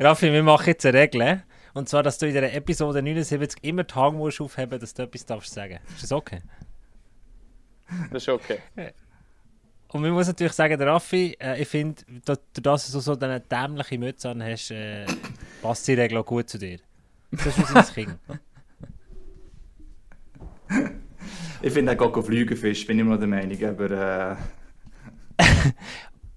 Raffi, wir machen jetzt eine Regel. Und zwar, dass du in der Episode 79 immer die Hang musst aufheben dass du etwas darfst sagen. Ist das okay? Das ist okay. Und man muss natürlich sagen, der Raffi, äh, ich finde, dass, dass du so eine dämliche Mütze an hast, äh, passt die Regel auch gut zu dir. Das ist wie sein Kind. ich finde, er geht fliegen, Fisch, bin ich immer noch der Meinung. Aber, äh...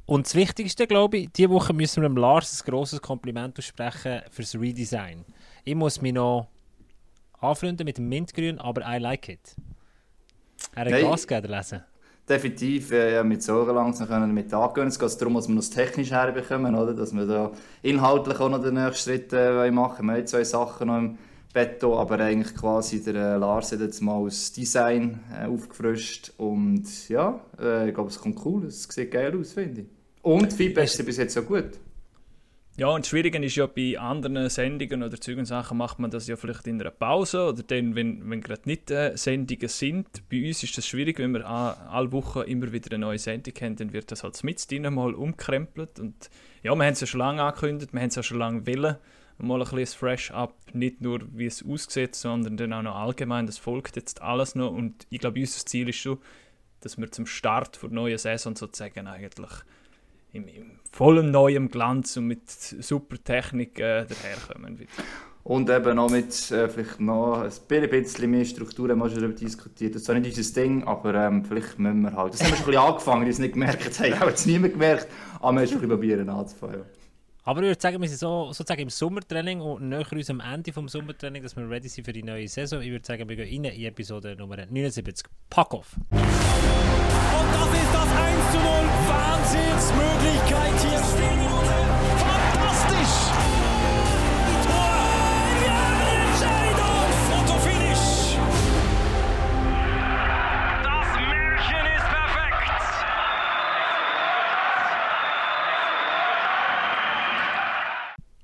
Und das Wichtigste, glaube ich, diese Woche müssen wir dem Lars ein grosses Kompliment aussprechen fürs Redesign. Ich muss mich noch anfreunden mit dem Mintgrün, aber I like it. Er hat hey. Gas gegeben, lesen definitiv äh, ja, mit so langsam können damit angehen. Es geht darum, dass wir das technisch herbekommen, oder? dass wir da inhaltlich auch noch den nächsten Schritt äh, machen. Wir haben zwei Sachen noch im Bett, aber eigentlich quasi der äh, Lars hat jetzt mal das Design äh, aufgefrischt und ja, äh, ich glaube, es kommt cool, es sieht geil aus, finde ich. Und Feedback ist bis jetzt so gut. Ja, und das Schwierige ist ja, bei anderen Sendungen oder Sachen macht man das ja vielleicht in einer Pause oder dann, wenn, wenn gerade nicht äh, Sendungen sind. Bei uns ist das schwierig, wenn wir alle Wochen immer wieder eine neue Sendung haben, dann wird das halt mit mal umkrempelt. Und ja, wir haben es ja schon lange angekündigt, wir haben es ja schon lange wollen, mal ein bisschen Fresh-Up, nicht nur wie es aussieht, sondern dann auch noch allgemein, das folgt jetzt alles noch. Und ich glaube, unser Ziel ist schon, dass wir zum Start der neuen Saison sozusagen eigentlich im, im vollem neuem Glanz und mit super Technik äh, daherkommen. Und eben noch mit äh, vielleicht noch ein bisschen mehr Struktur haben wir schon darüber diskutiert. Das ist zwar nicht unser Ding, aber ähm, vielleicht müssen wir halt. Das haben wir schon ein bisschen angefangen, die es nicht gemerkt haben. Habe es niemand gemerkt, aber wir müssen probieren anzufangen. Aber ich würde sagen, wir sind so, sozusagen im Sommertraining und näher uns am Ende des Sommertraining, dass wir ready sind für die neue Saison. Ich würde sagen, wir gehen rein in Episode Nummer 79. Pack off! Und das ist das 1 zu 0. Wahnsinnsmöglichkeit hier. Fantastisch!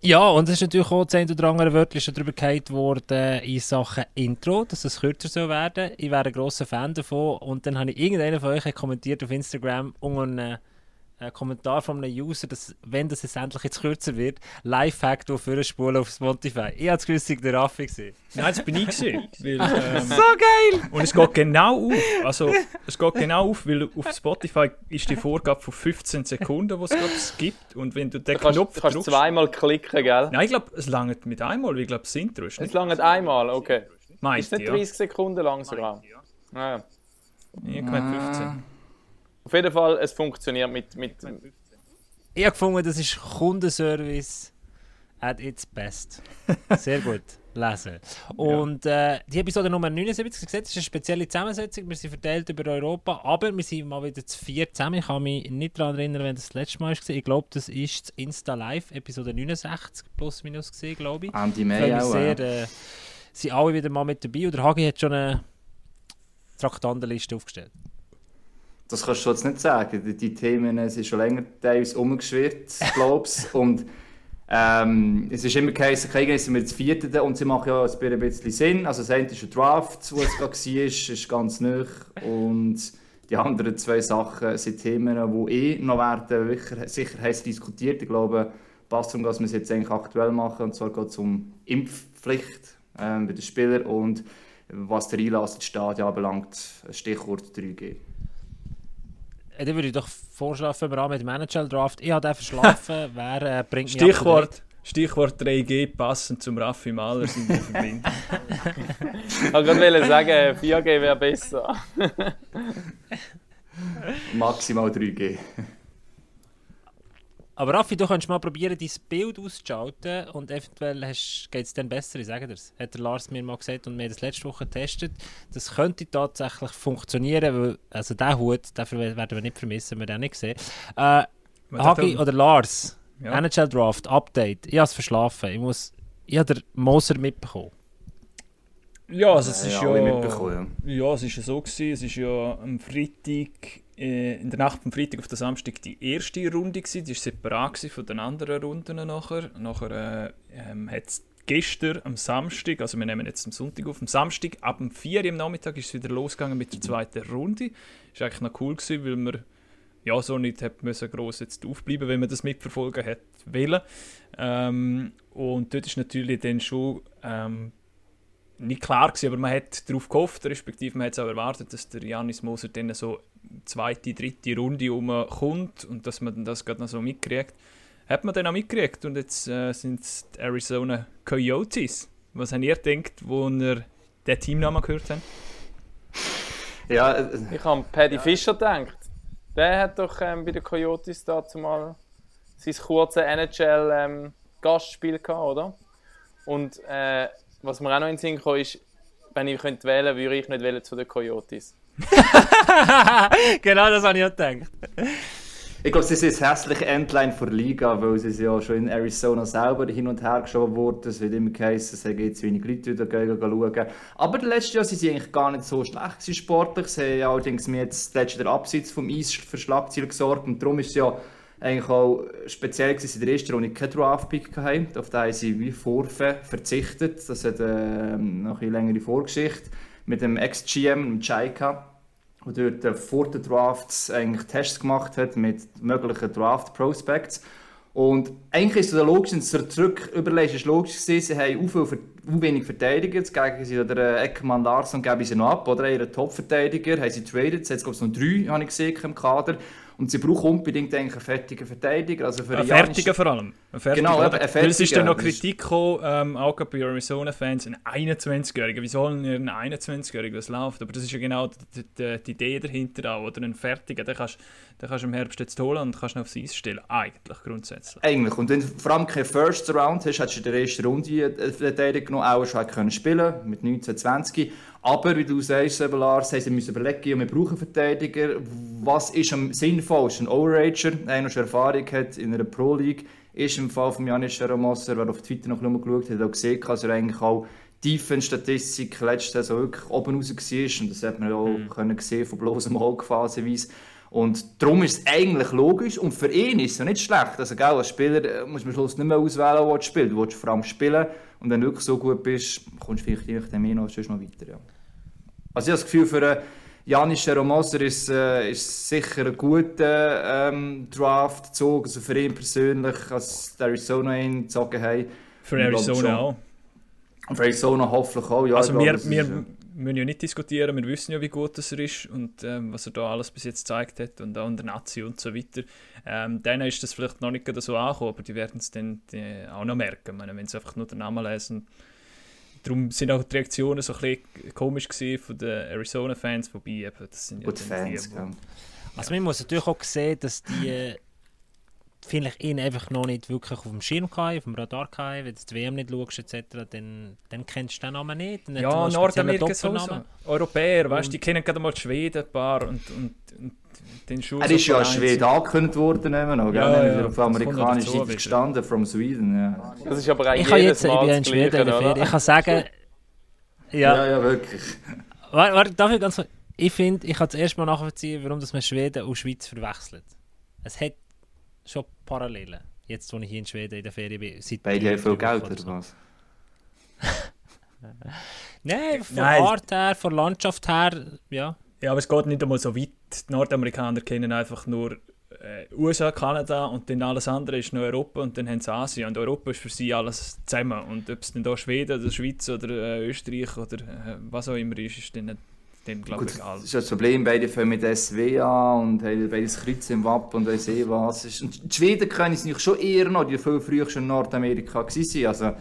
Ja, und es ist natürlich auch das oder andere Wörtchen schon darüber gehalten worden in Sachen Intro, dass es kürzer soll werden. Ich wäre ein grosser Fan davon. Und dann habe ich irgendeiner von euch kommentiert auf Instagram unter ein Kommentar von einem User, dass, wenn das jetzt endlich jetzt kürzer wird, Lifehack für Spulen auf Spotify. Ich habe das Gefühl, der Raffi gesehen. Nein, das bin ich gesehen. Weil, ähm, so geil! Und es geht genau auf. Also, es geht genau auf, weil auf Spotify ist die Vorgabe von 15 Sekunden, die es gibt. Und wenn du den du kannst, Knopf du kannst drückst, zweimal klicken, gell? Nein, ich glaube, es langt mit einmal, weil ich glaube, das Intro ist nicht. Es langt einmal, okay. Meist, ist nicht 30 ja. Sekunden lang sogar. Ja. ja. Ich meine 15. Auf jeden Fall, es funktioniert mit. mit ich habe gefunden, das ist Kundenservice at its best. Sehr gut. Lesen. Und äh, die Episode Nummer 79, gesagt, ist eine spezielle Zusammensetzung. Wir sind verteilt über Europa, aber wir sind mal wieder zu vier zusammen. Ich kann mich nicht daran erinnern, wenn das das letzte Mal war. Ich glaube, das ist das Insta Live, Episode 69 plus minus gesehen, glaube ich. Andy May auch. Sehr, äh, sind alle wieder mal mit dabei. Und der Hagi hat schon eine Traktandenliste aufgestellt. Das kannst du jetzt nicht sagen. Die, Themen sind schon länger teilweise umgeschwirrt, glaube ich. und ähm, es ist immer geheißen, okay, sind wir jetzt vierte und sie machen ja ein bisschen Sinn. Also das eine ist ein Draft, wo es gerade war, ist ganz neu. Und die anderen zwei Sachen sind Themen, die eh noch werden sicher heiß diskutiert. Ich glaube, passt darum, dass wir es jetzt eigentlich aktuell machen. Und zwar geht es um Impfpflicht ähm, bei den Spielern und was der Einlass ins Stadion anbelangt, Stichwort 3G. Äh, dann würde ich doch vorschlagen, wir an mit dem Manager-Draft. Ich habe den verschlafen. Wer äh, bringt mich Stichwort, Stichwort 3G passend zum Raffi Mahler sind wir verbinden. ich wollte sagen, 4G wäre besser. Maximal 3G. Aber Raffi, du könntest mal probieren, dein Bild auszuschalten und eventuell geht es dann besser, ich sage das. Hat der Lars mir mal gesagt und wir haben das letzte Woche getestet. Das könnte tatsächlich funktionieren, weil also der Hut, dafür werden wir nicht vermissen, wir den nicht sehen. Äh, Hagi oder Lars, ja. NHL Draft, Update. Ich habe es verschlafen. Ich, muss, ich habe den Moser mitbekommen. Ja, also es ist ja, ja, ja, es ist ja so gewesen, es ist ja am Freitag in der Nacht vom Freitag auf den Samstag die erste Runde gewesen. Die war separat von den anderen Runden nachher. Nachher äh, ähm, hat es gestern am Samstag, also wir nehmen jetzt am Sonntag auf, am Samstag ab dem 4 Uhr am Nachmittag ist es wieder losgegangen mit der zweiten Runde. War eigentlich noch cool gewesen, weil wir ja, so nicht hat müssen gross jetzt aufbleiben, wenn man das mitverfolgen hat wollen. Ähm, und dort ist natürlich dann schon ähm, nicht klar gewesen, aber man hat darauf gehofft, respektive man hat es auch erwartet, dass der Janis Moser dann so zweite, dritte Runde kommt und dass man das gerade noch so mitkriegt. Hat man dann auch mitgekriegt und jetzt äh, sind es die Arizona Coyotes. Was habt ihr gedacht, wo ihr den Teamnamen gehört habt? Ja, äh, ich habe Paddy ja. Fischer gedacht. Der hat doch ähm, bei den Coyotes dazu mal sein kurzes NHL-Gastspiel ähm, gehabt, oder? Und äh, was mir auch noch in den Sinn kam, ist, wenn ich könnte wählen würde ich nicht wählen zu den Coyotes. genau das habe ich auch gedacht. Ich glaube, sie sind das hässliche Endline der Liga, weil sie ja schon in Arizona selber hin und her geschoben wurden. Es wird immer geheißen, es gibt zu wenig Leute, die da schauen. Aber letztes Jahr waren sie eigentlich gar nicht so schlecht sportlich. Sie haben allerdings mir jetzt letztes Jahr Abseits vom Eis für Schlagzeilen gesorgt. Und darum ist es ja eigentlich auch speziell gewesen, in der ersten Runde keinen Draft-Pick hatten. Auf den haben sie wie Vorfe verzichtet. Das hat äh, noch eine längere Vorgeschichte mit dem Ex-GM, dem Chaika, der dort äh, vor den Drafts eigentlich Tests gemacht hat mit möglichen Draft-Prospects. Und eigentlich ist es logisch, wenn du zurück überlegst, ist logisch gewesen, sie haben auch wenig Verteidiger, jetzt gegen sie oder Eckermann Larsson geben sie noch ab, oder ihren Top-Verteidiger haben sie traded, jetzt gibt es noch drei, habe ich gesehen, im Kader. Und sie brauchen unbedingt einen fertigen Verteidiger. Also für einen fertigen vor allem. Ein fertiger, genau, eben, Weil es ist dann noch Kritik gekommen, ähm, auch bei Arizona-Fans, ein 21-Jähriger. Wie sollen ihr einen 21-Jährigen, was läuft? Aber das ist ja genau die, die, die Idee dahinter auch. Oder einen fertigen, den kannst, den kannst du im Herbst jetzt holen und kannst ihn aufs Eis stellen. Eigentlich, grundsätzlich. Eigentlich. Und wenn du vor allem keinen First Round hast, hättest du in der ersten Runde einen Verteidiger genommen, auch schon können spielen mit 19, 20. Aber wie du sagst, Lars, sie müssen überlegen, wir brauchen Verteidiger. Was ist am sinnvollsten? Ein Overager, der noch Erfahrung hat in einer Pro League, ist im Fall von Janis Scheromosser, wer auf Twitter noch geschaut hat, hat auch gesehen, dass er eigentlich auch Defense-Statistik letzte Saison wirklich oben raus war. Und das hat man auch mhm. können sehen von bloßem Auge phasenweise. Und darum ist es eigentlich logisch und für ihn ist es ja nicht schlecht. Also, gell, als Spieler äh, muss man Schluss nicht mehr auswählen, wo du spielst. Du willst vor allem spielen und wenn du wirklich so gut bist, kommst du vielleicht mehr noch, sonst noch weiter. Ja. Also ich habe das Gefühl, für äh, Janis Romoser ist, äh, ist sicher ein guter ähm, Draft gezogen, also für ihn persönlich, als Arizona ihn gezogen haben. Für Arizona auch. Für Arizona hoffentlich auch, ja. Also wir, wir, müssen ja nicht diskutieren, wir wissen ja, wie gut das er ist und ähm, was er da alles bis jetzt gezeigt hat und auch in der Nazi und so weiter. Ähm, denen ist das vielleicht noch nicht so angekommen, aber die werden es dann die, auch noch merken, meine, wenn sie einfach nur den Namen lesen. Darum sind auch die Reaktionen so ein bisschen komisch von den Arizona-Fans, wobei eben, das sind ja die, Fans, die, Also man muss natürlich auch sehen, dass die vielleicht ihn einfach noch nicht wirklich auf dem Schirm gehabt, auf dem Radar gehabt, wenn du die WM nicht schaust etc., dann, dann kennst du den Namen nicht. Dann ja, Nordamerika sowieso. Europäer, weißt du, die kennen gerade mal die Schweden ein paar und, und, und den Schuh Er ist ja als Schwede angekündigt worden, immer noch, ja, gell? Ja, auf amerikanischer Seite gestanden, from Sweden, ja. Das ist aber eigentlich ich jedes jetzt, Mal Ich bin in Schweden in der Ferien, ich kann sagen... ja, ja, ja wirklich. Warte, warte, darf ich ganz... Ich finde, ich kann das erste Mal nachvollziehen, warum das man Schweden und Schweiz verwechselt. Es hat schon Parallelen. Jetzt, wo ich hier in Schweden in der Ferien bin. Seit Beide haben viel Geld, oder was? Nein, von Nein. Art her, von Landschaft her, ja. Ja, aber es geht nicht einmal so weit. Die Nordamerikaner kennen einfach nur äh, USA, Kanada und dann alles andere ist noch Europa und dann haben sie Asien. Und Europa ist für sie alles zusammen. Und ob es dann da Schweden oder Schweiz oder äh, Österreich oder äh, was auch immer ist, ist dann dann glaube ich Das ist das Problem, beide fangen mit SW an und haben beide das Kreuz im Wappen und weiss eh was. Und die Schweden können es nicht schon eher noch, die viel früher schon in Nordamerika waren. Also,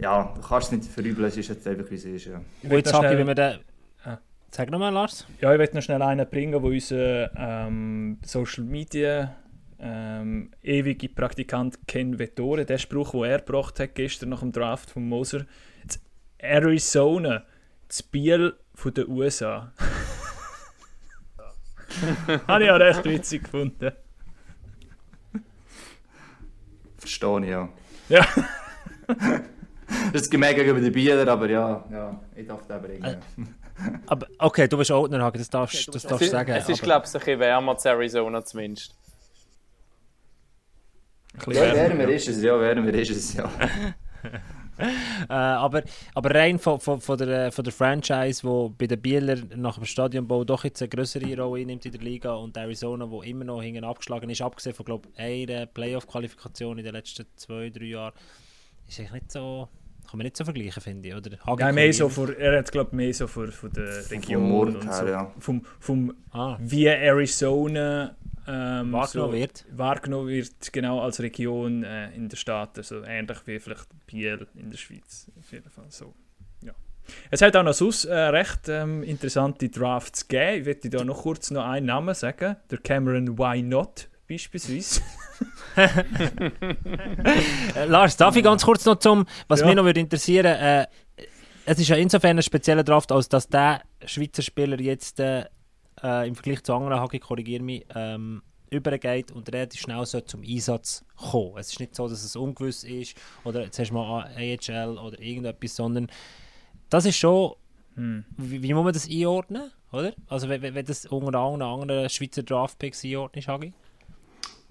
ja, du kannst es nicht verübeln, es ist jetzt einfach wie es ist. Ja. Und jetzt sage ich, wenn wir den... Ah. Sag nochmal, Lars. Ja, ich möchte noch schnell einen bringen, der unseren ähm, Social Media ähm, ewige Praktikant Ken Vettore, der Spruch, den er gebracht hat gestern nach dem Draft von Moser, Arizona, das Biel von den USA. Habe ich auch recht witzig gefunden. Verstehe ich, ja. Ja. das ist gemein gegenüber den Bienen, aber ja, ja, ich darf den bringen. Äh, aber okay, du bist Oldner, das darfst, okay, du das darfst sagen. Es ist, glaube ich, ein bisschen wärmer zu Arizona zumindest. Ja, wärmer ist es, ja, wärmer ist es, ja. äh, aber, aber rein von, von, von, der, von der Franchise, wo bei den Bieler nach dem Stadionbau doch jetzt eine größere Rolle einnimmt in der Liga und Arizona, wo immer noch hinten abgeschlagen ist, abgesehen von glaube einer Playoff-Qualifikation in den letzten zwei, drei Jahren, ist eigentlich nicht so kann man nicht so vergleichen, finde ich. Oder ja, mehr so für, er hat glaube mehr so für die Region vom und so. Ja. Vom, vom ah. wie Arizona ähm, wahrgenommen so wird. Wahrgenommen wird, genau als Region äh, in der Stadt. Also ähnlich wie vielleicht Biel in der Schweiz. Auf jeden Fall so. Ja. Es hat auch noch sonst äh, recht ähm, interessante Drafts gegeben. Ich möchte da noch kurz noch einen Namen sagen. Der Cameron Why Not beispielsweise. Äh, Lars, darf ich ganz kurz noch zum, was ja. mich noch würde interessieren, äh, es ist ja insofern ein spezieller Draft, als dass der Schweizer Spieler jetzt äh, äh im Vergleich zu anderen, Hagi, korrigiere mich, ähm, übergeht und relativ schnell soll zum Einsatz kommen. Es ist nicht so, dass es ungewiss ist oder jetzt hast du mal AHL oder irgendetwas, sondern das ist schon, hm. wie, wie, muss man das einordnen, oder? Also wenn, wenn das unter anderen Schweizer Draftpicks einordnet, Hagi?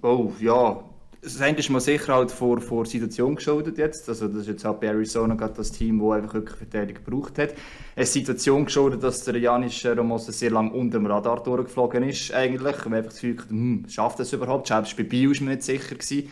Oh, ja. Das eine ist mal sicher halt vor, vor Situation geschuldet jetzt. Also das ist jetzt halt bei Arizona gerade das Team, das einfach wirklich Verteidigung gebraucht hat. Eine Situation geschuldet, dass der Janis Romosa sehr lange unter dem Radar durchgeflogen ist eigentlich. Und einfach das Gefühl hm, schafft das überhaupt? Selbst bei Bio war man nicht sicher. Gewesen.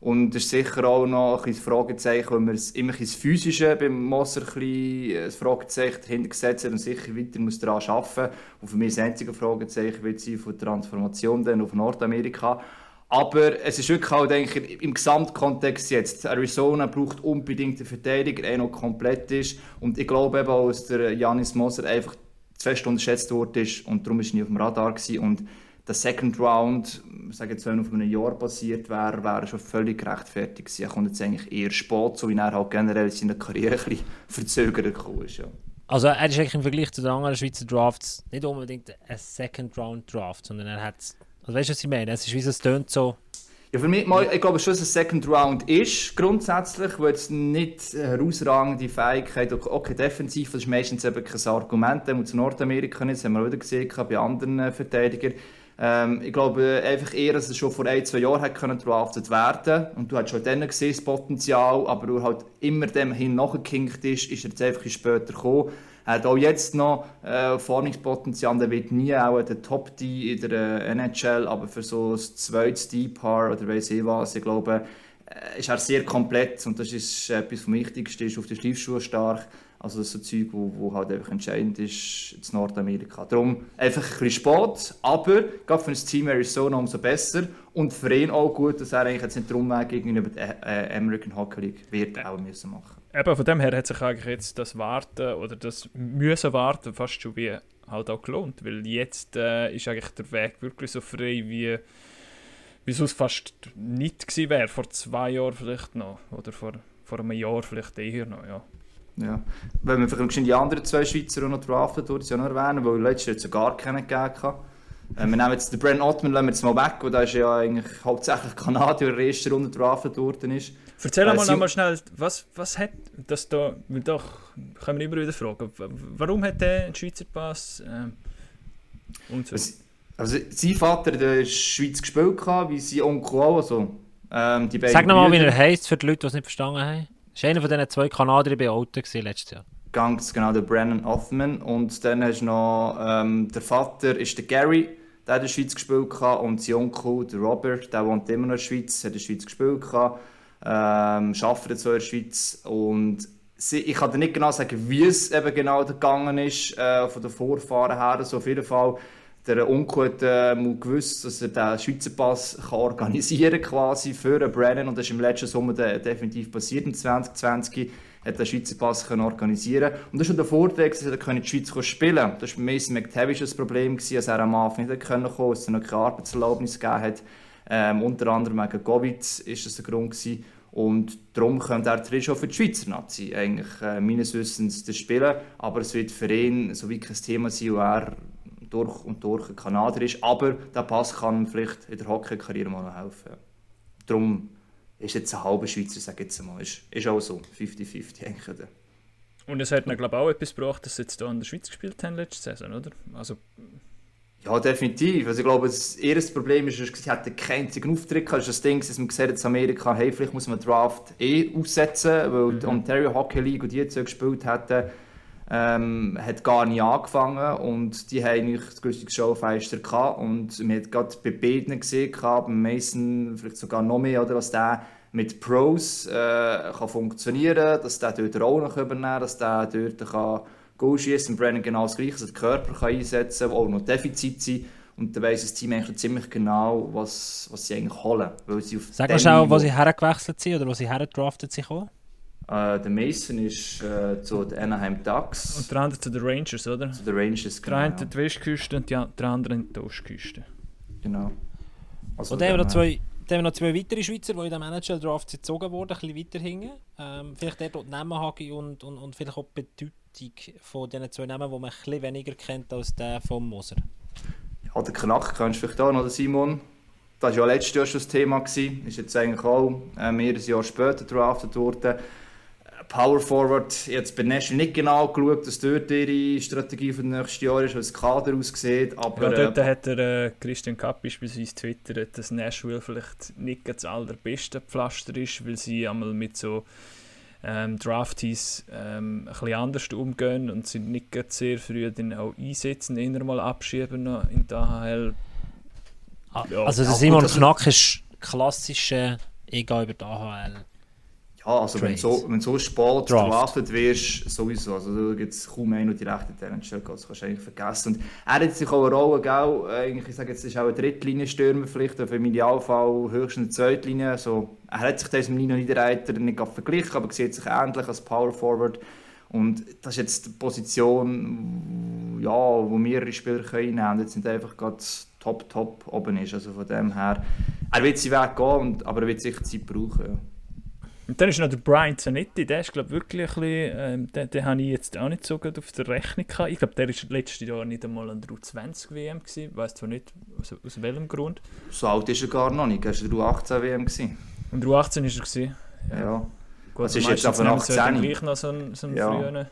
Und es ist sicher auch noch ein Fragezeichen, wenn man es immer ins Physische beim Moser ein, ein Fragezeichen dahinter hat und sicher weiter muss daran arbeiten. Und für mich das einzige Fragezeichen wird sein von der Transformation dann auf Nordamerika. Aber es ist wirklich auch, denke ich, im Gesamtkontext jetzt. Arizona braucht unbedingt einen Verteidiger, der noch komplett ist. Und ich glaube eben auch, dass der Janis Moser einfach zu fest unterschätzt worden ist und darum ist er nie auf dem Radar gewesen. Und der Second Round, sage jetzt, wenn auf einem Jahr passiert wäre, wäre schon völlig gerechtfertigt gewesen. Er kommt jetzt eigentlich eher spät, so wie er halt generell in seiner Karriere ein bisschen verzögert gekommen ist. Ja. Also er ist eigentlich im Vergleich zu den anderen Schweizer Drafts nicht unbedingt ein Second Round Draft, sondern er hat also weißt du, was ich meine? Es ist wie es tönt so. Ja, für mich, mal, ich glaube schon, dass ein Second Round ist, grundsätzlich, weil es nicht herausragende Fähigkeit, okay, defensiv, das ist meistens eben kein Argument, und zu Nordamerika nicht, das haben wir auch wieder gesehen bei anderen äh, Verteidigern. Ähm, ich glaube einfach eher, dass es schon vor ein, zwei Jahren hätte draftet werden und du hast schon dann gesehen, das Potenzial, aber du halt immer dem hin nachgekinkt ist, ist er jetzt einfach später gekommen. Er hat auch jetzt noch äh, Formungspotenzial. Der wird nie auch der Top-D in der äh, NHL, aber für so ein zweites D-Paar oder weiß ich was, ich glaube, äh, ist er sehr komplett und das ist etwas vom Wichtigsten, ist auf den Schleifschuhen stark. Also so Zeug, wo, wo halt einfach entscheidend ist in Nordamerika. Darum einfach ein bisschen spät, aber gerade für das Team Arizona umso besser und für ihn auch gut, dass er eigentlich jetzt nicht den Umweg gegenüber der äh, American Hockey League wird auch müssen machen eben von dem her hat sich eigentlich jetzt das Warten oder das müssen warten fast schon wie halt auch gelohnt, weil jetzt äh, ist eigentlich der Weg wirklich so frei wie wie es fast nicht gewesen wäre, vor zwei Jahren vielleicht noch oder vor, vor einem Jahr vielleicht eher noch, ja. Ja, wenn wir vielleicht die anderen zwei Schweizer noch draften, würde ich ja noch erwähnen, weil letztes Jahr gar keinen gegeben äh, wir nehmen jetzt den Brent Ottman lassen wir jetzt mal weg, weil der ist ja eigentlich hauptsächlich Kanadier, der erste Runde draftet worden ist. Erzähl äh, mal noch mal schnell, was, was hat das da, doch, können wir immer wieder fragen, warum hat der einen Schweizer Pass äh, und so? Also, also sein Vater hat in der Schweiz gespielt, wie sein Onkel auch, also ähm, die Sag nochmal, wie er heisst, für die Leute, die es nicht verstanden haben. Das war einer von diesen zwei Kanadiern bei Auto letztes Jahr. Ganz genau, der Brennan Othman. Und dann hast du noch, ähm, der Vater ist der Gary, der hat in der Schweiz gespielt und sein Onkel, der Robert, der wohnt immer noch in der Schweiz, hat in der Schweiz gespielt ähm, arbeitet jetzt in der Schweiz. Und sie, ich kann dir nicht genau sagen, wie es eben genau gegangen ist, äh, von den Vorfahren her, also auf jeden Fall der Onkel hat äh, gewusst, dass er den Schweizer Pass kann organisieren quasi für Brennan und das ist im letzten Sommer definitiv passiert, im 2020 hat den Schweizer Pass können organisieren Und das ist der Vorteil, dass er in die Schweiz spielen konnte. Das war Mason McTavish das Problem, dass er am Anfang nicht kommen konnte, dass es noch keine Arbeitserlaubnis gegeben hat. Ähm, unter anderem wegen Covid ist das der Grund gewesen. Und darum könnte er schon für die Schweizer Nazi eigentlich äh, meines Wissens das spielen. Aber es wird für ihn so wie kein Thema sein, wo er durch und durch ein Kanadier ist. Aber der Pass kann vielleicht in der Hockey-Karriere mal noch helfen. Darum ist jetzt ein halber Schweizer, sage ich jetzt mal. Ist, ist auch so, 50-50 eigentlich. Und es hat mir glaube ich auch etwas gebracht, dass sie jetzt hier in der Schweiz gespielt haben letzte Saison, oder? Also Ja, definitiv. Also ich glaube, das erste Problem ist, dass sie hatten keinen einzigen Auftritt. Das ist das Ding, dass man gesehen hat, in Amerika, hey, vielleicht muss man Draft eh aussetzen, weil mhm. die Ontario Hockey League, die die jetzt gespielt hatten, ähm, hat gar nicht angefangen und die haben eigentlich das größte Showfeister gehabt und man hat gerade bei beiden gesehen, bei Mason vielleicht sogar noch mehr, oder, dass der mit Pros äh, kann funktionieren, dass der dort auch noch übernehmen kann, dass der dort kann Goal schießen, Brennan genau das Gleiche, also den Körper kann einsetzen kann, auch noch Defizit sein. Und dann weiss das Team eigentlich ziemlich genau, was, was sie eigentlich holen. Weil sie auf Sag mal schon, wo sie hergewechselt sind oder wo sie hergedraftet sind. Äh, der Mason ist äh, zu den Anaheim Ducks. Und der andere zu den Rangers, oder? Zu den Rangers, genau. Der eine in die Westküste und der andere in die Ostküste. Genau. Also und dann haben wir noch zwei, dann haben wir noch zwei weitere Schweizer, die in dem NHL-Draft gezogen wurden, ein bisschen weiter hinten. Ähm, vielleicht dort die Namen und, und, und vielleicht auch die Bedeutung von diesen zwei Namen, die man ein bisschen weniger kennt als der von Moser. Ja, der Knack kennst du vielleicht auch noch, Simon. Das war ja letztes Jahr schon das Thema. Gewesen. Ist jetzt eigentlich auch äh, mehr ein Jahr später draftet worden. Power Forward, jetzt bei Nashville nicht genau geschaut, dass dort ihre Strategie für das nächste Jahr ist, wie das Kader aussieht. Aber, ja, dort äh, hat der äh, Christian Kapp beispielsweise twittert, dass Nashville vielleicht nicht das allerbeste Pflaster ist, weil sie einmal mit so ähm, Draftees ähm, ein bisschen anders umgehen und sind nicht sehr früh dann auch einsetzen, eher mal abschieben in der AHL. Ah, ja, also der Simon Knack ist klassische Ich gehe über die AHL. Ja, also wenn, so, wenn so spät draftet wirst, sowieso. Also da gibt es kaum einen, der die rechte Talentstelle geht. Das kannst du eigentlich vergessen. Und er hat sich auch eine Rolle, gell, eigentlich, ich sage jetzt, ist auch eine Drittlinie-Stürmer vielleicht, auf im Idealfall höchstens eine Zweitlinie. Also, er hat sich das mit Nino Niederreiter nicht verglichen, aber sieht sich ähnlich als Power Forward. Und das ist jetzt die Position, ja, wo mehrere Spieler können können. Jetzt sind einfach gerade top, top oben ist. Also von dem her, er wird sie weggehen, aber er wird sicher Zeit brauchen. Ja. Und dann ist noch der Brian Zanetti, der ist glaube wirklich ein bisschen, ähm, den, den habe ich jetzt auch nicht so gut auf der Rechnung gehabt. Ich glaube, der war letztes Jahr nicht einmal an der U20 WM gewesen, ich weiß zwar nicht aus, aus welchem Grund. So alt ist er gar noch nicht, er war der U18 WM gewesen. Und der U18 ist er gewesen? Ja. ja. Gut, das ist jetzt aber 18. gleich noch so ein, so ein ja. frühen...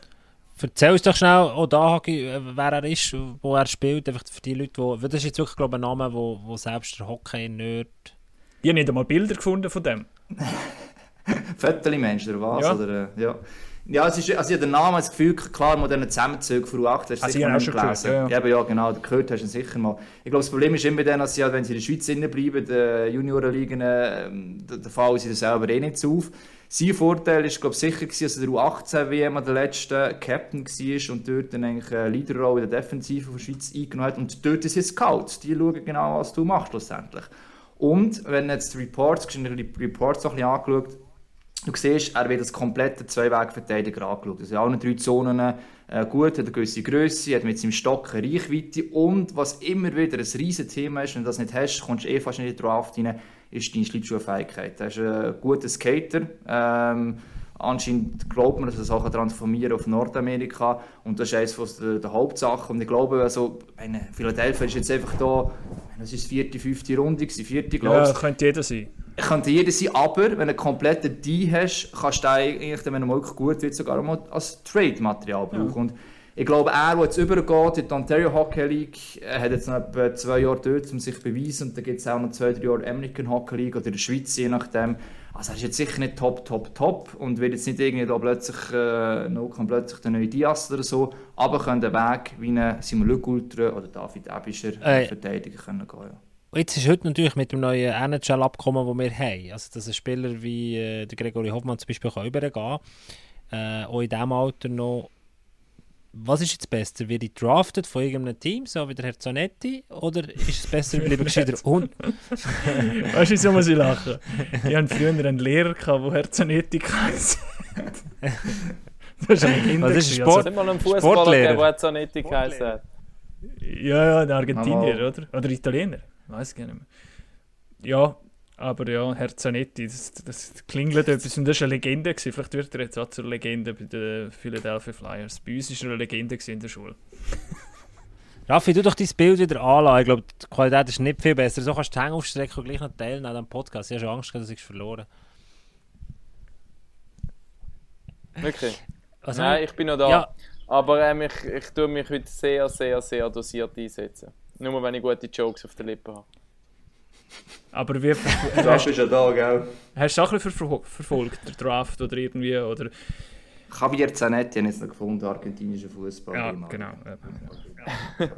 Erzähl uns doch schnell, auch da, Hagi, wer er ist, wo er spielt, einfach für die Leute, wo, das ist jetzt wirklich glaube ich, ein Name, wo, wo selbst der Hockey-Nerd... Ich habe nicht einmal Bilder gefunden von dem. Viertelmensch oder was? Ja. Oder, äh, ja. Ja, es ist, also ich habe den Namen, das Gefühl, klar, modernen Zusammenzug von U8 hast du also sicher schon gelesen. Gehört, ja, ja. ja, genau, gehört hast du sicher mal. Ich glaube, das Problem ist immer dann, dass sie, halt, wenn sie in der Schweiz bleiben, die Juniorenligen, äh, da fallen sie selber eh nicht auf. Sein Vorteil ist, glaube ich, sicher gewesen, dass er der U18-WM der letzte Captain war und dort dann eigentlich eine Leaderrolle in der Defensive von der Schweiz eingenommen hat. Und dort ist jetzt Scouts, die schauen genau, was du machst schlussendlich. Und wenn jetzt die Reports, die Reports noch ein bisschen angeschaut, Du siehst, er wird als kompletter Zwei-Weg-Verteidiger angeschaut. Also in allen drei Zonen äh, gut, hat eine gewisse Größe, hat mit seinem Stock eine Reichweite und was immer wieder ein riesiges Thema ist, wenn du das nicht hast, kommst du eh fast nicht in die Draft rein, ist deine Schlittschuhfähigkeit. Er ist ein guter Skater. Ähm, anscheinend glaubt man, dass er Sachen transformieren auf Nordamerika und das ist eines der, der Hauptsachen und ich glaube, also, meine, Philadelphia ist jetzt einfach da, das ist die vierte, fünfte Runde, die vierte, glaube ich. Ja, könnte jeder sein könnte jeder sein, aber wenn du einen kompletten D hast, kannst du eigentlich, wenn er wirklich gut wird, sogar mal als Trade-Material brauchen. Ja. Und ich glaube, er, der jetzt übergeht in die Ontario Hockey League, hat jetzt noch etwa zwei Jahre dort, um sich zu beweisen. Und dann gibt es auch noch zwei, drei Jahre American Hockey League oder in der Schweiz, je nachdem. Also er ist jetzt sicher nicht top, top, top und wird jetzt nicht irgendwie da plötzlich, äh, noch plötzlich der neue Dias oder so, aber könnte den Weg wie ein Simon Lück Ultra oder David Ebischer äh, verteidigen können gehen. Ja jetzt ist heute natürlich mit dem neuen NHL-Abkommen, das wir haben, also dass ein Spieler wie äh, der Gregory Hoffmann zum Beispiel kann übergehen kann, äh, auch in diesem Alter noch was ist jetzt besser? Wird ich drafted von irgendeinem Team, so wie der Herr Zanetti, oder ist es besser, lieber gescheiter und... weißt du, wieso muss ich lachen? Ich hatte früher einen Lehrer, der Herr Zanetti geheißen Das ist ein. Was ist Sport? Also, mal einen Fußballer, der Zanetti geheißen hat. Ja, ja, ein Argentinier, oder? Oder Italiener weiß gar nicht mehr. Ja, aber ja, Herr Zanetti, das, das klingelt etwas und das war eine Legende. Gewesen. Vielleicht wird er jetzt auch zur Legende bei den Philadelphia Flyers. Bei uns war er eine Legende in der Schule. Raffi, du doch dein Bild wieder anlassen. Ich glaube, die Qualität ist nicht viel besser. So kannst du die Hänge aufstrecken und gleich noch teilen an diesem Podcast. Ich habe schon Angst, dass ich es verloren Wirklich? Nein, ich bin noch da. Ja. Aber ähm, ich, ich tue mich heute sehr, sehr, sehr dosiert einsetzen. Nur wenn ich gute Jokes auf der Lippe habe. Aber wie... hast, ist ja da, gell? Hast du auch ein bisschen ver verfolgt, der Draft oder irgendwie, oder... Zanetti habe ich noch gefunden, argentinischer Fußball. Ja, genau. Ja,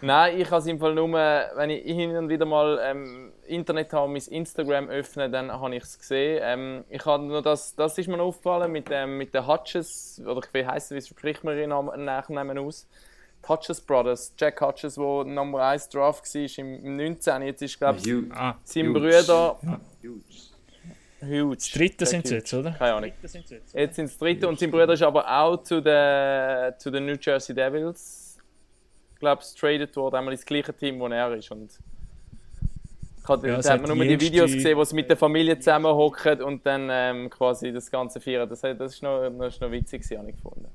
Nein, ich habe es im Fall nur, wenn ich hin und wieder mal ähm, Internet habe, mein Instagram öffne, dann habe ich es gesehen. Ähm, ich habe nur das, das ist mir aufgefallen mit, ähm, mit den Hutches, oder wie heißt es, wie spricht man ihren Nachnamen aus? Hutches Brothers, Jack Hutches, der Nummer 1 Draft war im 19. Jetzt ist, glaube ich, ah, sein Bruder. Ja. Huge. Das dritte sind sie jetzt, oder? Keine Ahnung. Jetzt sind es dritte und sein Bruder ist aber auch zu den, zu den New Jersey Devils, glaube ich, traded worden, einmal ins gleiche Team, wo er ist. Und ich hatte, ja, da hat man nur die Videos gesehen, wo sie mit der Familie zusammenhocken und dann ähm, quasi das Ganze feiern. Das, das ist noch, das ist noch witzig, habe ich gefunden.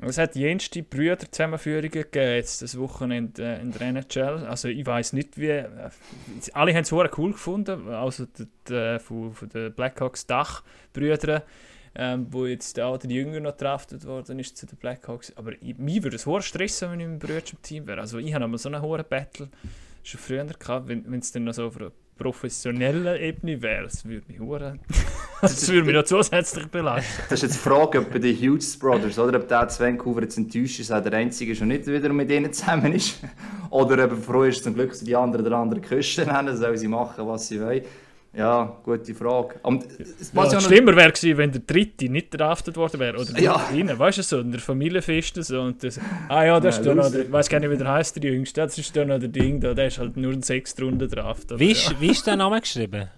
Es hat jenste Brüder-Zusammenführungen gegeben, jetzt das Wochenende äh, in der NHL. Also ich weiß nicht wie... Äh, alle haben es cool gefunden, also die, die, von, von den Blackhawks Dachbrüdern, ähm, wo jetzt auch der Jünger noch getraftet worden ist zu den Blackhawks. Aber ich, mir würde es hoher stressen, wenn ich mit Brüder im Team wäre. Also ich habe einmal so einen hohen Battle schon früher gehabt, wenn es dann noch so auf professionellen Ebene wäre, das würde mich hure, das würde mich noch zusätzlich belasten. Das ist jetzt die Frage, ob bei den Hughes Brothers, oder ob der zu Vancouver jetzt enttäuscht ist, der Einzige schon nicht wieder mit ihnen zusammen ist, oder ob er froh ist, zum Glück die anderen der anderen Küste nennen, sollen sie machen, was sie wollen. Ja, gute Frage. Und, was ja, schlimmer wäre gewesen, wenn der Dritte nicht draftet worden wäre. Oder ja. drinnen, weißt du, so in der Familienfest so. Und das, ah ja, das ja, ist da noch, ich weiß gar nicht, wie der heißt, der Jüngste. Das ist da noch der Ding, da, der ist halt nur ein sechs Runden Draft. Wie ist, ja. wie ist der Name geschrieben?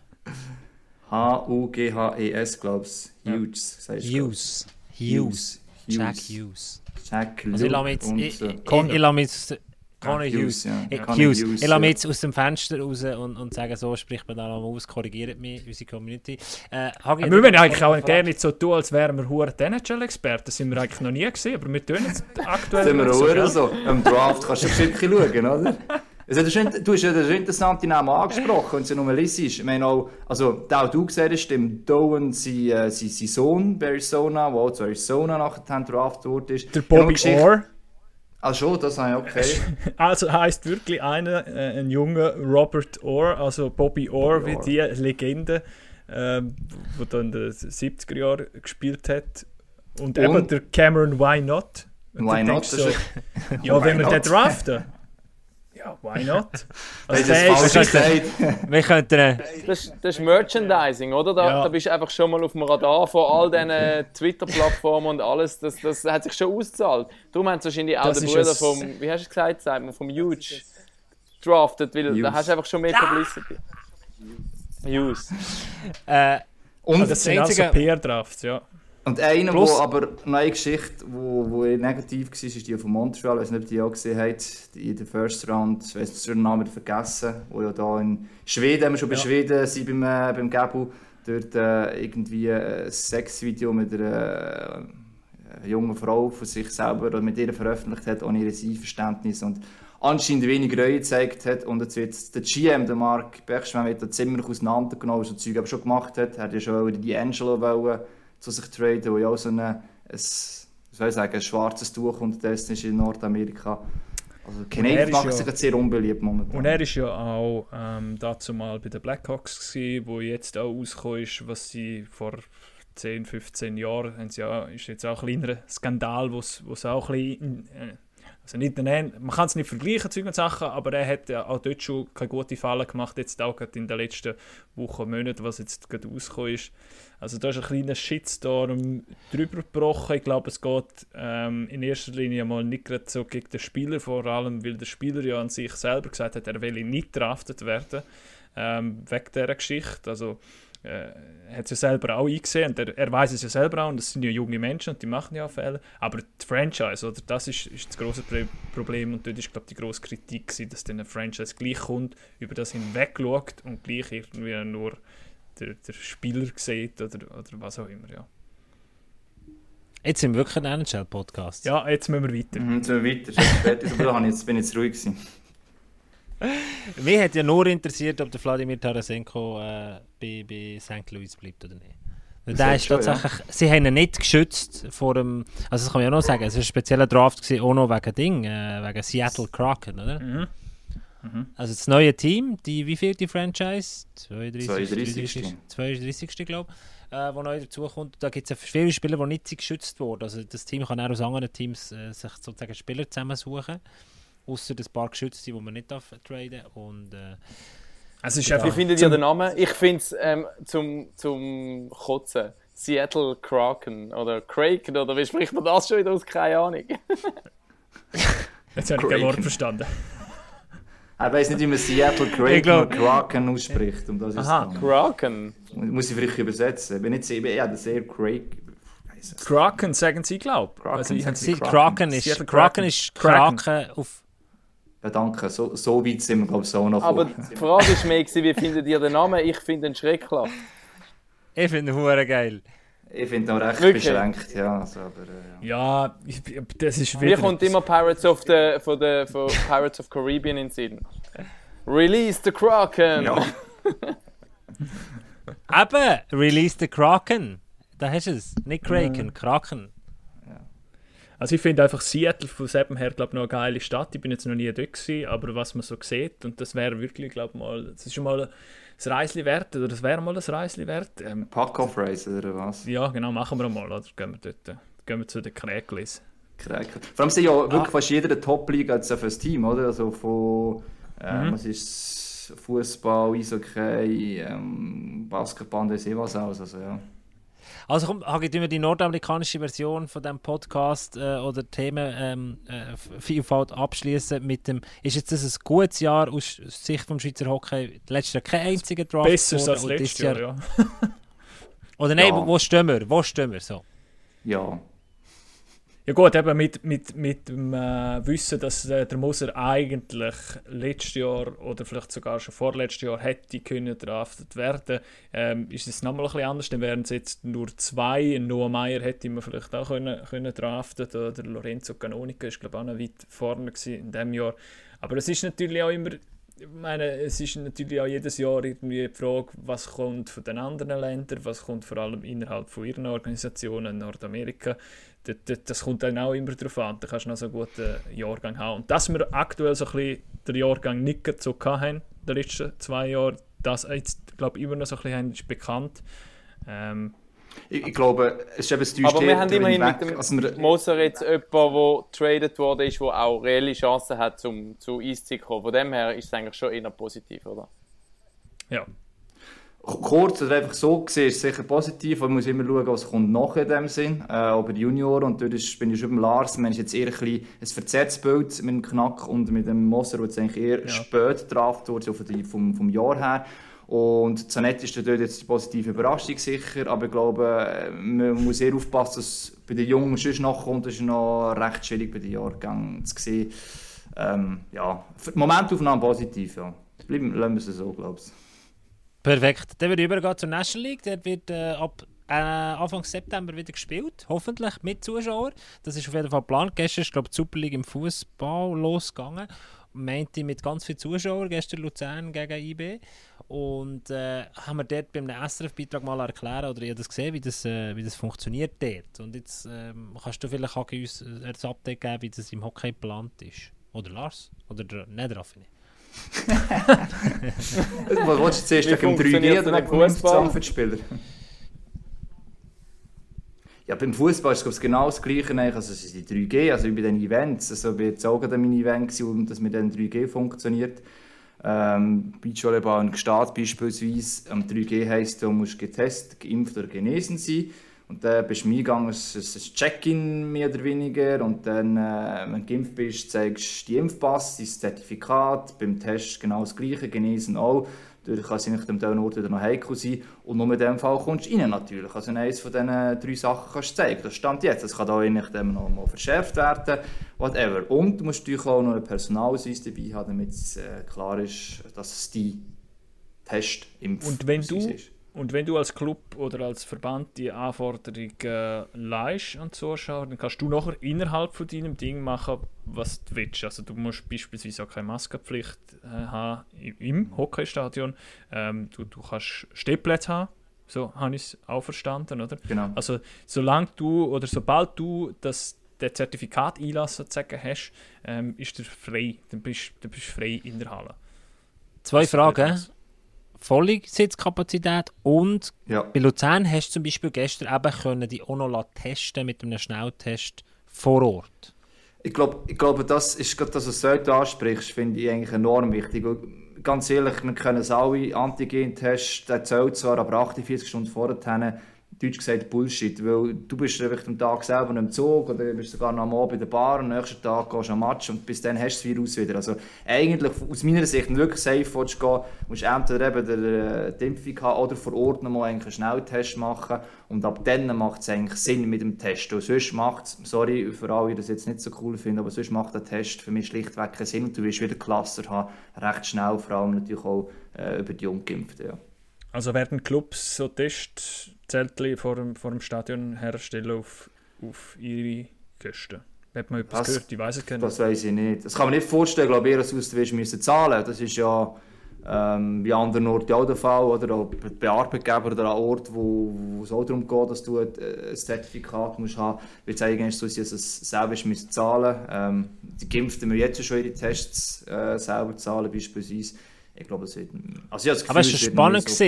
H-U-G-H-E-S, glaube ich. Hughes. Hughes. Hughes. Jack Hughes. Jack Hughes. Also ich lasse mich, ich, ich, ich lasse Connor Hughes. Ja. Ich, Hughes. Hughes. Ich lasse mich jetzt aus dem Fenster raus und, und sage, so spricht man da nochmal aus, korrigiert mich, unsere Community. Äh, wir würden eigentlich auch gerne nicht so tun, als wären wir hure NHL-Experten. Das sind wir eigentlich noch nie gesehen, aber wir tun jetzt aktuell Sind wir so. so. Am Draft kannst du bestimmt schauen, oder? Also, du hast ja den interessanten Namen angesprochen, wenn es ja nur ist. Ich meine auch, also, der auch du gesehen hast, dem Doan, sein, äh, sein, sein Sohn Arizona, der auch zu Arizona nachher Draft wurde. Der Bobby Orr. Ah schon, das ich okay. Also heißt wirklich einer, äh, ein junger Robert Orr, also Bobby Orr, wie die Legende, ähm, wo dann in den 70er Jahren gespielt hat. Und, Und eben der Cameron Why Not. Why Not? So, ja, wenn wir den draften. Ja, why not? Also das ist falsch gesagt. Wir könnten... Das, das ist Merchandising, oder? Da, ja. da bist du einfach schon mal auf dem Radar von all diesen Twitter-Plattformen und alles. Das, das hat sich schon ausgezahlt. Darum haben sie wahrscheinlich auch den Bruder vom, wie hast du gesagt, sagt vom Huge drafted, weil Use. da hast du einfach schon mehr Publicity. Use. Äh, und das sind also PR-Drafts, ja. Und einer, Plus, wo aber noch eine Geschichte, wo, wo negativ war, ist die von Montreal. Ich weiß nicht, ob die auch gesehen habt, in der First Round, ich weiß den Namen vergessen, wo ja da in Schweden, haben wir schon bei Schweden sind beim, äh, beim Gabu, dort äh, irgendwie ein Sexvideo mit einer äh, jungen Frau von sich selber oder mit ihr veröffentlicht hat, ohne ihr Einverständnis und anscheinend wenig Reue gezeigt hat und jetzt wird der GM, der Mark wird da ziemlich auseinandergenommen, was er Zeug aber schon gemacht hat, er hat ja schon die Angelo wollen, zu sich traden, wo ja auch so eine, ein, soll ich sagen, ein schwarzes Tuch unterdessen ist in Nordamerika. Also Canadiens macht sich ja, sehr unbeliebt momentan. Und er ist ja auch ähm, dazu mal bei den Blackhawks gewesen, wo jetzt auch rausgekommen ist, was sie vor 10, 15 Jahren, haben sie ist jetzt auch ein kleiner Skandal, wo es auch ein bisschen, äh, also nicht man kann es nicht vergleichen, Zeug und Sachen, aber er hat ja auch dort schon keine gute Fallen gemacht, jetzt auch in den letzten Wochen, Monaten, was jetzt gerade rausgekommen ist. Also da ist ein kleiner Shitstorm drüber gebrochen. Ich glaube, es geht ähm, in erster Linie mal nicht gerade so gegen den Spieler, vor allem weil der Spieler ja an sich selber gesagt hat, er will nicht draftet werden, ähm, wegen dieser Geschichte. Also äh, er hat es ja selber auch eingesehen und er, er weiß es ja selber auch und das sind ja junge Menschen und die machen ja Fehler. Aber die Franchise, oder, das ist, ist das große Problem und dort ist glaube die große Kritik gewesen, dass dann eine Franchise gleich kommt, über das hinweg schaut und gleich irgendwie nur der, der Spieler sieht oder, oder was auch immer, ja. Jetzt sind wir wirklich ein NHL-Podcast. Ja, jetzt müssen wir weiter. Mhm, jetzt müssen wir weiter. Fertig, aber jetzt bin ich jetzt ruhig gewesen. Mich hat ja nur interessiert, ob der Vladimir Tarasenko äh, bei, bei St. Louis bleibt oder nicht. Da ist tatsächlich, ja. Sie haben ihn nicht geschützt vor dem. Also, das kann man ja noch sagen. Es war ein spezieller Draft, gewesen, auch noch wegen Ding, äh, wegen Seattle Kraken, oder? Mhm. Mhm. Also, das neue Team, die, wie viel die Franchise? 32. 32. 32. glaube ich. Äh, wo neu dazukommt. Da gibt es viele Spieler, die nicht geschützt wurden. Also, das Team kann auch aus anderen Teams äh, sich sozusagen Spieler zusammensuchen. Außer ein paar Geschützte, die man nicht darf traden Und. Äh, also ist Wie findet ihr den Namen? Ich finde es ähm, zum, zum Kotzen. Seattle Kraken oder Kraken oder wie spricht man das schon wieder aus? Keine Ahnung. Jetzt habe ich kein Wort verstanden. Ich weiß nicht, wie man Seattle Kraken oder Kraken ausspricht. Um das Aha, Kraken. Muss ich vielleicht übersetzen. Ich bin nicht sehr, ja, sehr Kraken. Kraken sagen sie, glaube ich. Also, Kraken, ist, Kraken ist Kraken auf ja, danke. So, so weit sind wir, glaube ich, so noch Aber vor. die Frage war mehr, wie findet ihr den Namen? Ich finde ihn schrecklich. Ich finde ihn geil. Ich finde ihn auch recht Wirklich? beschränkt, ja. Also, aber, äh, ja. ja, das ist wieder... Mir kommt immer Pirates of, the, von der, von Pirates of Caribbean in den Sinn. Release the Kraken! Ja. Eben, Release the Kraken. Da hast du es. Nicht Kraken, Kraken. Also ich finde einfach Seattle von Seppen her glaube noch eine geile Stadt. Ich bin jetzt noch nie dort gewesen, aber was man so sieht und das wäre wirklich glaube mal, das ist schon mal ein Reisli wert oder das wäre mal ein Reisli wert. Ähm, Pack-off-Race oder was? Ja genau, machen wir mal. Oder gehen wir dort, gehen wir zu den Kräklis. Kräkel. Vor allem sind ja wirklich ah. fast jeder Top-Liga jetzt für das Team, oder? Also von äh, mhm. was ist Fußball, Eishockey, ähm, Basketball, das ist was aus. Also ja. Also komm, Hagi, wir die nordamerikanische Version von dem Podcast äh, oder Themenvielfalt ähm, äh, abschließen mit dem, ist jetzt das ein gutes Jahr aus Sicht vom Schweizer Hockey? Letztes Jahr kein einziger Draft. Besser als letztes Jahr, Jahr, ja. oder nein, ja. wo, wo stehen wir? Wo stehen wir so? Ja, ja gut, eben mit, mit, mit dem äh, Wissen, dass äh, der Moser eigentlich letztes Jahr oder vielleicht sogar schon vorletztes Jahr hätte können draftet werden, ähm, ist es nochmal ein bisschen anders. Dann wären es jetzt nur zwei. Noah Meyer hätte man vielleicht auch können, können draften oder Lorenzo Canonica ist glaube ich auch noch weit vorne in diesem Jahr. Aber es ist natürlich auch immer ich meine, es ist natürlich auch jedes Jahr irgendwie die Frage, was kommt von den anderen Ländern, was kommt vor allem innerhalb von ihren Organisationen Nordamerika das, kommt dann auch immer darauf an. Da kannst du noch so einen guten Jahrgang haben. Und dass wir aktuell so ein bisschen den Jahrgang nicht so haben, die letzten zwei Jahre, das jetzt, glaube ich, immer noch so ein bisschen haben, ist bekannt. Ähm, ich, ich, glaube, es ist eben das Aber wir haben immerhin weg. mit dem also Moser jetzt jemanden, der traded worden ist, der auch reelle Chancen hat, zum, zu Eis zu kommen. Von dem her ist es eigentlich schon eher positiv, oder? Ja, kurz oder einfach so gesehen ist sicher positiv, man muss immer schauen, was kommt nach in dem Sinn, äh, die Junior und dort ist, bin ich schon beim Lars, man ist jetzt eher ein, bisschen ein verzerrtes Bild mit dem Knack und mit dem Moser, der jetzt eigentlich eher ja. spät draft wurde, so vom, vom Jahr her. Und Zanetti ist dort jetzt die positive Überraschung sicher, aber ich glaube, äh, man muss sehr aufpassen, dass bei den Jungen sonst nachkommt, das ist noch recht schwierig bei den Jahrgängen zu sehen. Ähm, ja, Momentaufnahme positiv, ja. Bleiben, lassen wir es so, glaube ich. Perfekt. Dann würde ich übergehen zur National League. Der wird äh, ab äh, Anfang September wieder gespielt. Hoffentlich mit Zuschauern. Das ist auf jeden Fall geplant. Gestern ist, glaube ich, die Super League im Fußball losgegangen. Meinte mit ganz vielen Zuschauern. Gestern Luzern gegen IB. Und äh, haben wir dort beim SRF-Beitrag mal erklären, oder ihr das gesehen, wie das, äh, wie das funktioniert dort. Und jetzt ähm, kannst du vielleicht auch uns ein Update geben, wie das im Hockey geplant ist. Oder Lars? Oder nicht, Raffini? Was willst du zuerst wegen dem 3G oder für die Spieler? Ja, beim Fußball ist es genau das Gleiche. Also, es ist die 3G, also bei den Events. Also, bei jetzt auch mein Event, um dass mit den 3G funktioniert. Ähm, Beachvolleyball und Gstaad beispielsweise. Am 3G heisst, du musst getestet, geimpft oder genesen sein. Und dann bist du mitgegangen, es ist ein Check-in mehr oder weniger. Und dann, äh, wenn du geimpft bist, zeigst du die Impfpass, dein Zertifikat. Beim Test genau das Gleiche, genesen auch. Dadurch kann es in dem Teil Ort wieder noch heikel sein. Und nur in diesem Fall kommst du rein natürlich. Also eines von diesen drei Sachen kannst du zeigen. Das stand jetzt. Das kann da noch mal verschärft werden. Whatever. Und du musst natürlich auch noch einen Personalausweis dabei haben, damit es äh, klar ist, dass es dein Test impft Und wenn du... Ist und wenn du als Club oder als Verband die Anforderungen äh, leist an Zuschauer, dann kannst du nachher innerhalb von deinem Ding machen, was du willst. Also du musst beispielsweise auch keine Maskenpflicht äh, haben im Hockeystadion. Ähm, du, du kannst Stehplätze haben So habe ich es auch verstanden, oder? Genau. Also solange du oder sobald du das der Zertifikat Einlass sozusagen hast, ähm, ist der frei. Dann bist du frei in der Halle. Zwei das Fragen. Volle Sitzkapazität und ja. bei Luzern hast du zum Beispiel gestern eben können die noch testen mit einem Schnelltest vor Ort. Ich glaube, ich glaube das ist gerade das, was du ansprichst, finde ich eigentlich enorm wichtig. ganz ehrlich, wir können es alle Antigen-Test, der zählt zwar, aber 48 Stunden vorher Deutsch gesagt Bullshit, weil du bist einfach am Tag selber im Zug oder bist sogar noch am Abend in der Bar und am nächsten Tag gehst du am Match und bis dann hast du das Virus wieder. Also eigentlich aus meiner Sicht, du wirklich safe willst gehen, musst du entweder eben äh, die Impfung haben oder vor Ort noch mal einen Schnelltest machen und ab dann macht es eigentlich Sinn mit dem Test. Und sonst macht es, sorry für alle, die das jetzt nicht so cool finden, aber sonst macht der Test für mich schlichtweg keinen Sinn und du wirst wieder Cluster haben, recht schnell, vor allem natürlich auch äh, über die Ungeimpften. Ja. Also werden Clubs so Tests Zeltli vor dem, vor dem Stadion herstellen auf, auf ihre Kosten. Hat man etwas das, gehört? Ich weiß es nicht. Das weiß ich nicht. Das kann man nicht vorstellen, glaube ich, dass du wirst müssen zahlen. Das ist ja ähm, wie anderen Orten auch der Fall. Oder auch bei Arbeitgeber oder an Orten, wo, wo es auch darum geht, dass du ein, ein Zertifikat musst haben musst, wird es eigentlich so, dass du es selber müssen zahlen ähm, Die Geimpften müssen jetzt schon ihre Tests äh, selber zahlen, beispielsweise. Ich glaube, es wird... Also, ich Aber es war spannend so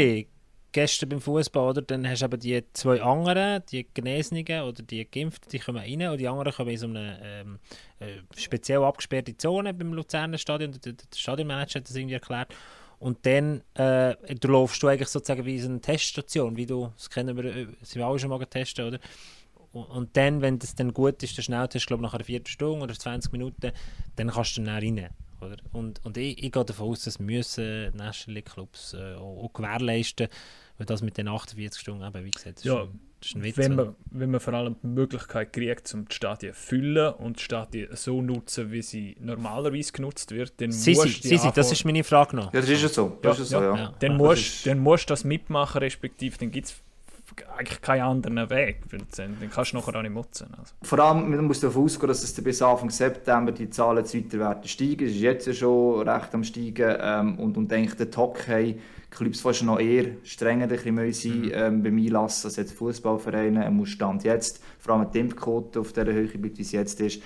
gestern beim Fußball, oder? Dann hast du aber die zwei anderen, die Genesenen oder die Geimpften, die kommen rein und die anderen kommen in so eine ähm, äh, speziell abgesperrte Zone beim Luzerner Stadion. Der, der Stadionmanager hat das irgendwie erklärt. Und dann äh, du laufst du eigentlich sozusagen wie so eine Teststation, wie du, das kennen wir, äh, sind wir alle schon mal getestet, oder? Und dann, wenn das dann gut ist, der Schnelltest, glaube nach einer Viertelstunde oder 20 Minuten, dann kannst du dann rein. Oder? Und, und ich, ich gehe davon aus, dass müssen National Clubs äh, auch, gewährleisten weil das mit den 48 Stunden, eben, wie gesagt, ja, ist ein Witz. Wenn man, wenn man vor allem die Möglichkeit kriegt, um die Stadien zu füllen und die Stadien so nutzen, wie sie normalerweise genutzt wird, dann sie, musst du sie, das ist meine Frage noch. Ja, das ist ja so. Das ja, ist so ja. Ja. Dann, musst, dann musst du das mitmachen, respektive dann gibt es eigentlich keinen anderen Weg, dann kannst du nachher auch nicht nutzen. Also. Vor allem, man muss davon ausgehen, dass es bis Anfang September die Zahlen weiter werden steigen. Es ist jetzt schon recht am steigen ähm, und, und denke, der Hockey Clubs fast noch eher strenger ein bisschen mhm. ähm, beim Einlassen als jetzt Fußballvereine. Er muss Stand jetzt, vor allem die Impfquote auf der Höhe bleibt, wie es jetzt ist.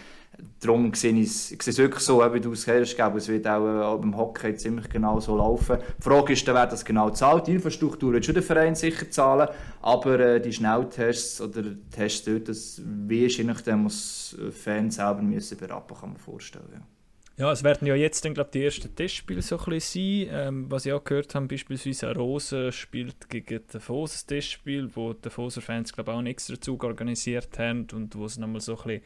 Darum sehe ich es wirklich so, wie du es hast, glaube es wird auch, äh, beim Hockey ziemlich genau so laufen. Die Frage ist wer das genau zahlt. Die Infrastruktur wird schon der Verein sicher zahlen, aber äh, die Schnelltests oder Tests dort, das wie wahrscheinlich dann muss Fans selber müssen berappen, kann man vorstellen. Ja. Ja, es werden ja jetzt dann, glaube die ersten Testspiele so ein sein. Ähm, was ich auch gehört habe, beispielsweise Rose spielt gegen den Foser Testspiel, wo die Foser-Fans, glaube auch einen extra Zug organisiert haben und wo es nochmal so ein bisschen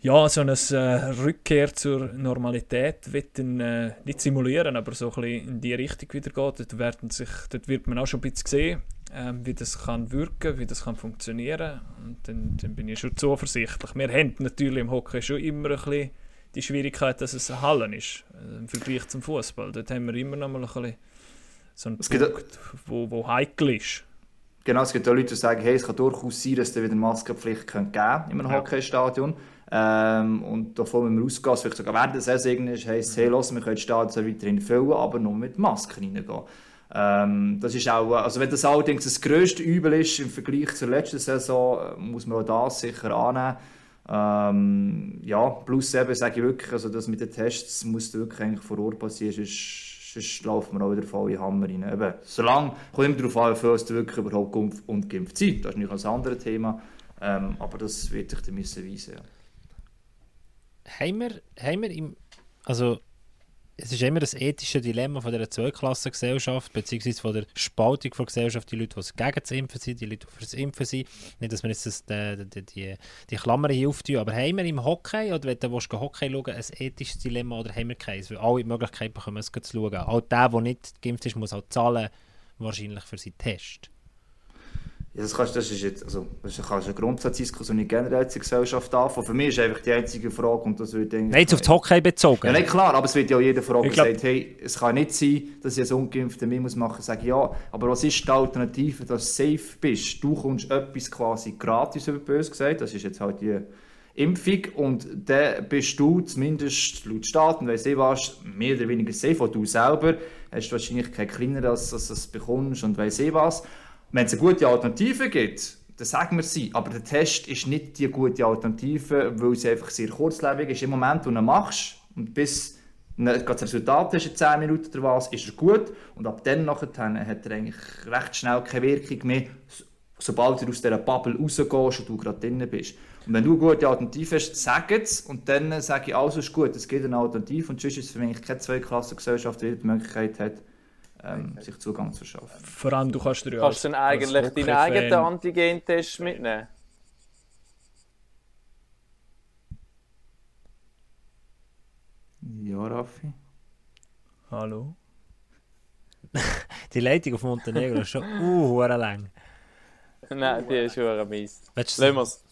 ja, so eine äh, Rückkehr zur Normalität wird dann, äh, nicht simulieren, aber so ein bisschen in die Richtung wieder geht. Dort, werden sich, dort wird man auch schon ein bisschen sehen, äh, wie das kann wirken, wie das kann funktionieren. Und dann, dann bin ich schon zuversichtlich. Wir haben natürlich im Hockey schon immer ein bisschen die Schwierigkeit, dass es eine Halle ist, äh, im Vergleich zum Fußball. Dort haben wir immer noch mal ein bisschen so einen es Punkt, wo, wo heikel ist. Genau, es gibt auch Leute, die sagen, hey, es kann durchaus sein, dass es wieder Maskenpflicht geben könnte in einem ja. Hockeystadion. Ähm, und davon, wenn wir ausgehen, vielleicht sogar während der Saison ist, heisst hey, los, wir können das Stadion weiterhin füllen, aber nur mit Masken reingehen. Ähm, das ist auch, also wenn das allerdings das grösste Übel ist im Vergleich zur letzten Saison, äh, muss man auch das sicher annehmen. Ähm, ja, plus eben sage ich wirklich, also das mit den Tests muss wirklich eigentlich vor Ort passieren, sonst, sonst laufen wir auch wieder voll in Hammer rein. Eben, solange, kommt immer darauf an, dass du wirklich überhaupt geimpft und geimpft sein. Das ist nicht ein anderes Thema, ähm, aber das wird sich dann müssen weisen. Ja. Haben wir, haben wir im, also es ist immer das ethische Dilemma von dieser Zweiklassengesellschaft, beziehungsweise von der Spaltung der Gesellschaft, die Leute, die gegen das Impfen sind, die Leute, die für das Impfen sind. Nicht, dass wir jetzt das, die, die, die, die Klammern hier auftun, aber haben wir im Hockey, oder wenn du willst, Hockey schauen ein ethisches Dilemma oder haben wir keins? Weil alle die Möglichkeit bekommen, es zu schauen. Auch der, der nicht geimpft ist, muss auch zahlen, wahrscheinlich für seinen Test. Das, kannst, das ist jetzt, also, das ist eine Grundsatzdiskussion in generell zur Gesellschaft anfangen. Für mich ist einfach die einzige Frage, und das wird Nein, jetzt auf das Hockey bezogen. Ja, nicht klar, aber es wird ja jeder Frage gesagt, hey, es kann nicht sein, dass ich als Ungeimpfter mir muss machen muss, sage ja, aber was ist die Alternative, dass du safe bist? Du kommst etwas quasi gratis, über böse gesagt, das ist jetzt halt die Impfung und dann bist du zumindest laut Staat und weiss ich was, mehr oder weniger safe, auch du selber hast wahrscheinlich kein kleiner, als, dass du es bekommst und weiss ich was. Wenn es eine gute Alternative gibt, dann sagen wir sie. Aber der Test ist nicht die gute Alternative, weil es einfach sehr kurzlebig ist. Im Moment, wo du ihn machst und bis das Resultat ist in 10 Minuten oder was, ist er gut. Und ab dann nachher hat er eigentlich recht schnell keine Wirkung mehr, sobald du aus dieser Bubble rausgehst und du gerade drin bist. Und wenn du eine gute Alternative hast, sag es und dann sage ich, alles ist gut, es gibt eine Alternative und sonst ist es für mich keine Zweiklassengesellschaft, die die Möglichkeit hat, ähm, sich Zugang zu schaffen. Vor allem, du kannst dir ja Kannst du dann eigentlich deinen eigenen Antigen-Test mitnehmen? Ja, Raffi. Hallo. die Leitung auf Montenegro ist schon uh, lang. Nein, die ist schon mies. Lassen wir es.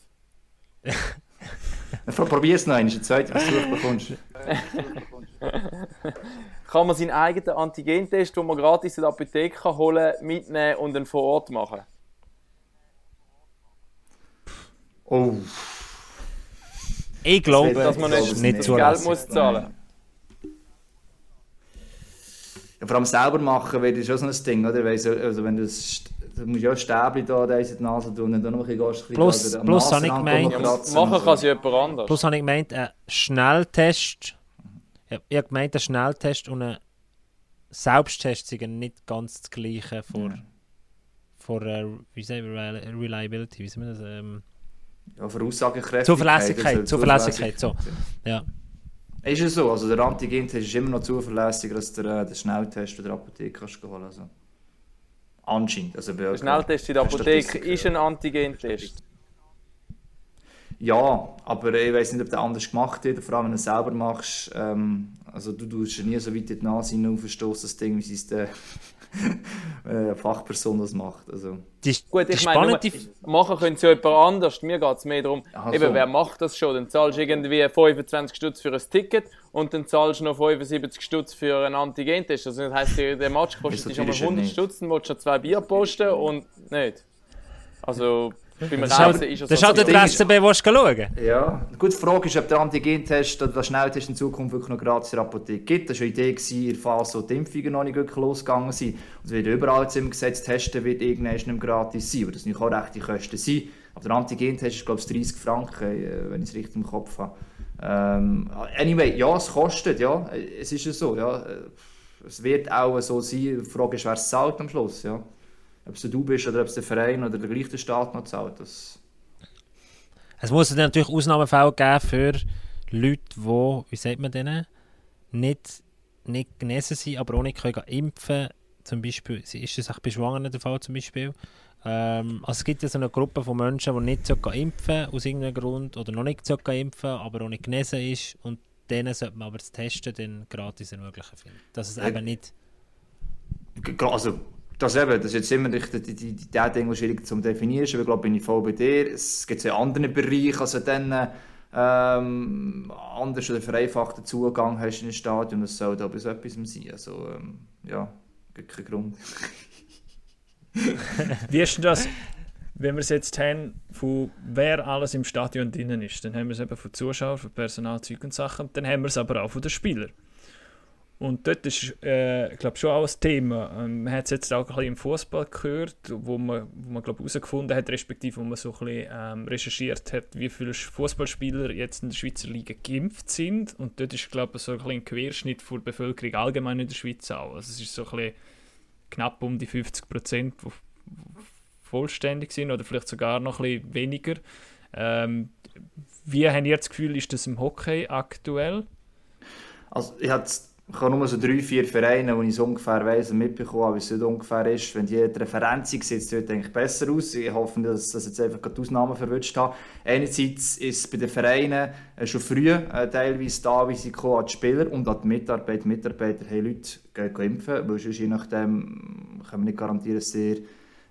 Probier es noch einmal, eine zweite Versuch bekommst. Kann man seinen eigenen Antigentest, den man gratis in der Apotheke holen mitnehmen und dann vor Ort machen? Oh. Ich glaube, dass man nicht, nicht Geld muss zahlen ja, Vor allem selber machen wäre schon so ein Ding, oder? Also, wenn du Du musst ja ein Stäbchen da in die Nase tun und dann noch ein bisschen Plus, plus habe ich gemeint, ja, machen kann sie jemand anders. Plus habe ich gemeint, ein Schnelltest, ich, ich habe gemeint, ein Schnelltest und ein Selbsttest sind nicht ganz das gleiche vor, ja. vor uh, wie sagen wir, Reliability, wie sagen wir das? Ähm, ja, für Aussagekräftigkeit. Zuverlässigkeit, Zuverlässigkeit, so. Ja. Ist es so, also der Antigen-Test ist immer noch zuverlässiger als der, äh, der Schnelltest, den der Apotheke kannst holen also. Anscheinend. Also der Schnelltest in der Apotheke ist ein Antigen-Test. Ja, aber ich weiß nicht, ob der anders gemacht wird, vor allem wenn du es selber machst. Ähm, also du tust nie so weit in die Nase hinaufstoßen, das Ding, wie es der äh, Fachperson das macht. Also. Die, Gut, ich meine, machen können sie ja jemand anders. Mir geht es mehr darum, also. eben, wer macht das schon? Dann zahlst du irgendwie 25 Stutz für ein Ticket und dann zahlst du noch 75 Stutz für einen Antigentest. Also das heisst, der Match kostet dich schon mal 100 Stutz, dann willst du zwei Bier posten und nicht. Also beim Reisen ist es Das ist halt der SCB, wo du schauen Ja, die gute Frage ist, ob der Antigentest oder der Schnelltest in Zukunft wirklich noch gratis in der Apotheke gibt. Das war eine Idee in der Phase, wo die Impfungen noch nicht wirklich losgegangen sind. Und es wird überall jetzt im Gesetz testen, wird irgendwann nicht mehr gratis sein. Und das nicht auch rechte Kosten sein. Aber der Antigentest ist, glaube ich, 30 Franken, äh, wenn ich es richtig im Kopf habe. Ähm, anyway, ja, es kostet, ja. Es ist ja so, ja. Es wird auch so sein. Die Frage ist, wer es zahlt am Schluss, ja ob es du bist oder ob es der Verein oder der gleiche Staat noch zahlt. Das es muss natürlich Ausnahmefälle geben für Leute, die, wie sagt man denen, nicht, nicht genesen sind, aber auch nicht können impfen Zum Beispiel, ist das auch bei Schwangeren der Fall zum Beispiel? Ähm, also es gibt ja so eine Gruppe von Menschen, die nicht so impfen aus irgendeinem Grund oder noch nicht so impfen, aber auch nicht genesen ist und denen sollte man aber das Testen dann gratis ermöglichen finden. Dass es ja. eben nicht... Also das, eben, das ist jetzt immer die, die, die, die Dinge schwierig zu definieren, aber ich glaube, bin ich voll bei dir. Es gibt ja andere Bereiche, also dann ähm, anders oder vereinfachten Zugang hast in ein Stadion, das soll da bis etwas sein. Also, ähm, ja, gibt keinen Grund. Wie ist denn das, wenn wir es jetzt haben, von wer alles im Stadion drinnen ist? Dann haben wir es eben von Zuschauern, von Personal, Zeug und Sachen, dann haben wir es aber auch von den Spielern. Und dort ist, äh, glaube schon auch ein Thema. Ähm, man hat es jetzt auch ein bisschen im Fußball gehört, wo man, wo man glaube herausgefunden hat, respektive wo man so ein bisschen ähm, recherchiert hat, wie viele Fußballspieler jetzt in der Schweizer Liga geimpft sind. Und dort ist, glaube ich, so ein, bisschen ein Querschnitt der Bevölkerung allgemein in der Schweiz auch. Also es ist so ein bisschen knapp um die 50 Prozent, die vollständig sind oder vielleicht sogar noch ein bisschen weniger. Ähm, wie haben ihr das Gefühl, ist das im Hockey aktuell? Also ich hatte ich habe nur so drei, vier Vereine, wo ich so ungefähr weiss und mitbekomme, wie es dort ungefähr ist. Wenn die Referenz sieht es dort eigentlich besser aus. Ich hoffe, dass das jetzt einfach die Ausnahmen verwünscht habe. Einerseits ist es bei den Vereinen äh, schon früh äh, teilweise da, kommen an die Spieler und an die Mitarbeiter. Mitarbeiter haben Leute impfen, weil sonst je nachdem können wir nicht garantieren, dass sie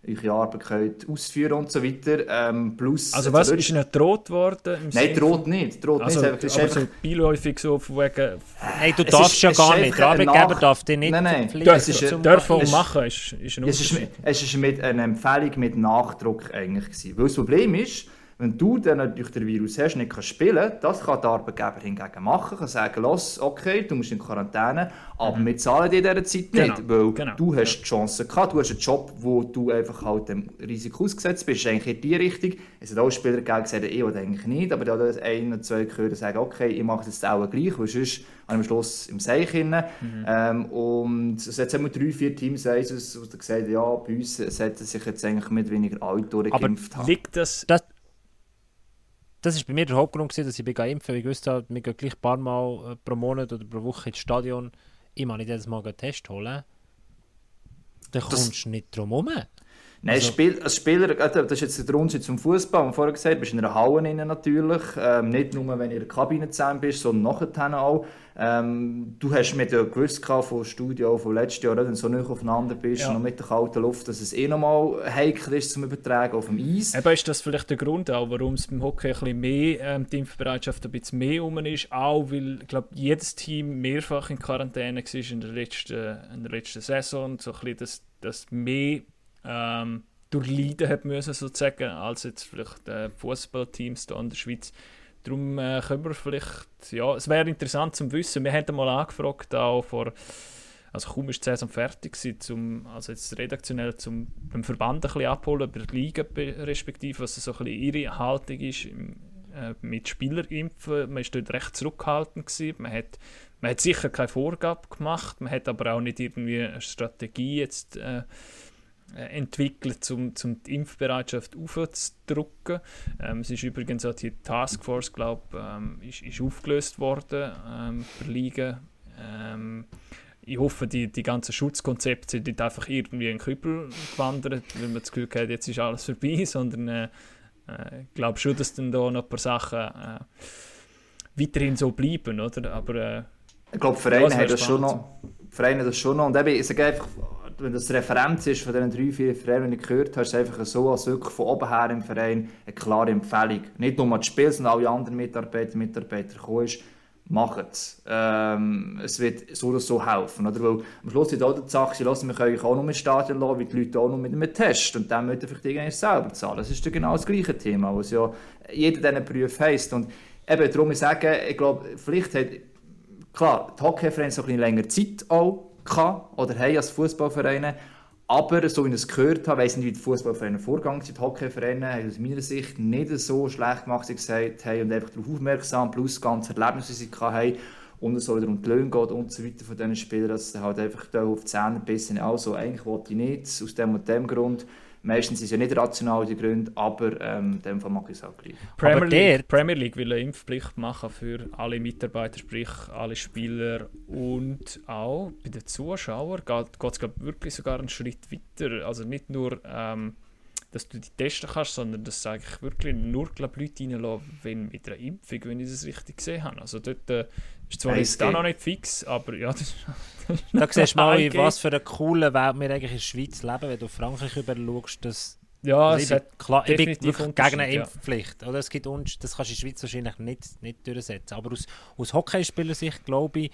eure Arbeit könnt ausführen und so weiter. Ähm, plus, also was, ist Ihnen droht worden? Nein, droht nicht. Droht also, nicht. Es ist einfach, so beiläufig so von wegen... Nein, du darfst ist, ja gar nicht. Der Arbeitgeber darf dich nicht nein, nein. Dürfen dürfen machen, ist, ist ein es ist, es ist mit einer Empfehlung mit Nachdruck eigentlich gewesen. Weil das Problem ist, Wenn du dann natürlich den Virus hast, nicht kannst spielen das kann der Arbeitgeber hingegen machen, kann sagen, los, okay, du musst in Quarantäne, aber mhm. wir zahlen dir in dieser Zeit genau. nicht, weil genau. du hast die Chance gehabt, du hast einen Job, wo du einfach halt dem Risiko ausgesetzt bist, das ist eigentlich in die Richtung. Es hat auch Spieler gegeben, gesagt, ich oder eigentlich nicht, aber da hat ein oder zwei gehört sagen, okay, ich mache das auch gleich, weil sonst habe am Schluss im Seich Mhm. Ähm, und es hat immer drei, vier Teams eins, die gesagt ja, bei uns sollten sich jetzt eigentlich mit weniger alle durchgeimpft haben. liegt das, das das war bei mir der Hauptgrund, dass ich impfen bin. Ich wusste, wir gehen gleich ein paar Mal äh, pro Monat oder pro Woche ins Stadion. Ich muss nicht jedes Mal einen Test holen. Dann kommst du nicht drum herum. Nein, also, Spiel, als Spieler, das ist jetzt der Unterschied zum Fußball. Wie vorher gesagt, bist in einer Halle innen natürlich. Ähm, nicht nur, wenn du in der Kabine zusammen bist, sondern nachher auch. Ähm, du hast mir ja gewusst vom Studio vom letzten Jahr, wenn du so nicht aufeinander bist, ja. noch mit der kalten Luft, dass es eh nochmal heikel ist zum Übertragen auf dem Eis. Eben ist das vielleicht der Grund auch, warum es beim Hockey ein bisschen mehr ähm, die Impfbereitschaft ein bisschen mehr um ist, auch weil, ich glaube, jedes Team mehrfach in Quarantäne war in der letzten, in der letzten Saison, so ein bisschen das, das mehr ähm, durchleiden hat müssen, sozusagen, als jetzt vielleicht äh, Fußballteams hier in der Schweiz. Darum äh, können wir vielleicht, ja, es wäre interessant zu wissen. Wir haben mal angefragt, auch vor, also kaum ist die Saison fertig gewesen, zum, also jetzt redaktionell zum beim Verband ein bisschen abholen, bei der Liga respektive, was so ein bisschen ihre Haltung ist im, äh, mit Spielerimpfen. Man ist dort recht zurückhaltend gewesen. Man hat, man hat sicher keine Vorgabe gemacht, man hat aber auch nicht irgendwie eine Strategie jetzt äh, entwickelt, um, um die Impfbereitschaft aufzudrücken. Ähm, es ist übrigens auch die Taskforce, glaube ähm, ist, ist aufgelöst worden ähm, Liga. Ähm, ich hoffe, die, die ganzen Schutzkonzepte sind nicht einfach irgendwie in den Kübel gewandert, weil man das Gefühl hat, jetzt ist alles vorbei, sondern äh, äh, ich glaube schon, dass dann da noch ein paar Sachen äh, weiterhin so bleiben, oder? Aber äh, ich glaube, Vereine haben das schon noch. Vereine das schon noch. Und eben, ich sage einfach, wenn das Referenz ist von diesen drei, vier Vereinen, die du gehört hast, ist es einfach so, als wirklich von oben her im Verein eine klare Empfehlung. Nicht nur das Spiel, sondern alle anderen Mitarbeiter Mitarbeiter kommen ist, machen es. Ähm, es wird so oder so helfen. Oder? Weil am Schluss ist auch die Sache, lassen, wir können euch auch noch ins Stadion lassen, wie die Leute auch noch mit einem Test. Und dann müsst ihr vielleicht irgendwie selber zahlen. Das ist genau das gleiche Thema, was ja jeder dieser Berufe heisst. Und eben darum ich sage, ich glaube, vielleicht hat, klar, die Hockeyvereine so ein bisschen länger Zeit auch, gehabt, oder haben als Fußballvereine. Aber so wie ich es gehört habe, weiss nicht, wie die Fußballvereine vorgegangen sind. Die Hockeyvereine haben aus meiner Sicht nicht so schlecht gemacht, wie gesagt haben, und einfach darauf aufmerksam, plus ganze Erlebnisse, die sie haben. Und es soll um die Löhne geht und so weiter von diesen Spielern, dass sie halt einfach da auf die Zähne bissen. Also, eigentlich wollte ich nicht, aus dem und dem Grund. Meistens ist es ja nicht rational die Gründe, aber ähm, in dem Fall mag ich es auch gleich. Premier aber League, der, Premier League will eine Impfpflicht machen für alle Mitarbeiter, sprich alle Spieler und auch bei den Zuschauern geht es wirklich sogar einen Schritt weiter. Also nicht nur, ähm, dass du die testen kannst, sondern dass eigentlich wirklich nur glaub, Leute reinlassen, wenn mit einer Impfung, wenn ich das richtig gesehen habe. Also dort äh, ist zwar jetzt da noch nicht fix, aber ja, das, Da siehst du mal, in was für einer coolen Welt wir eigentlich in der Schweiz leben, wenn du Frankreich über schaust, dass ja, also es ich, bin, klar, ich bin wirklich gegen eine Impfpflicht. Ja. Oder? Es gibt uns, das kannst du in der Schweiz wahrscheinlich nicht, nicht durchsetzen. Aber aus, aus Hockeyspielersicht glaube ich,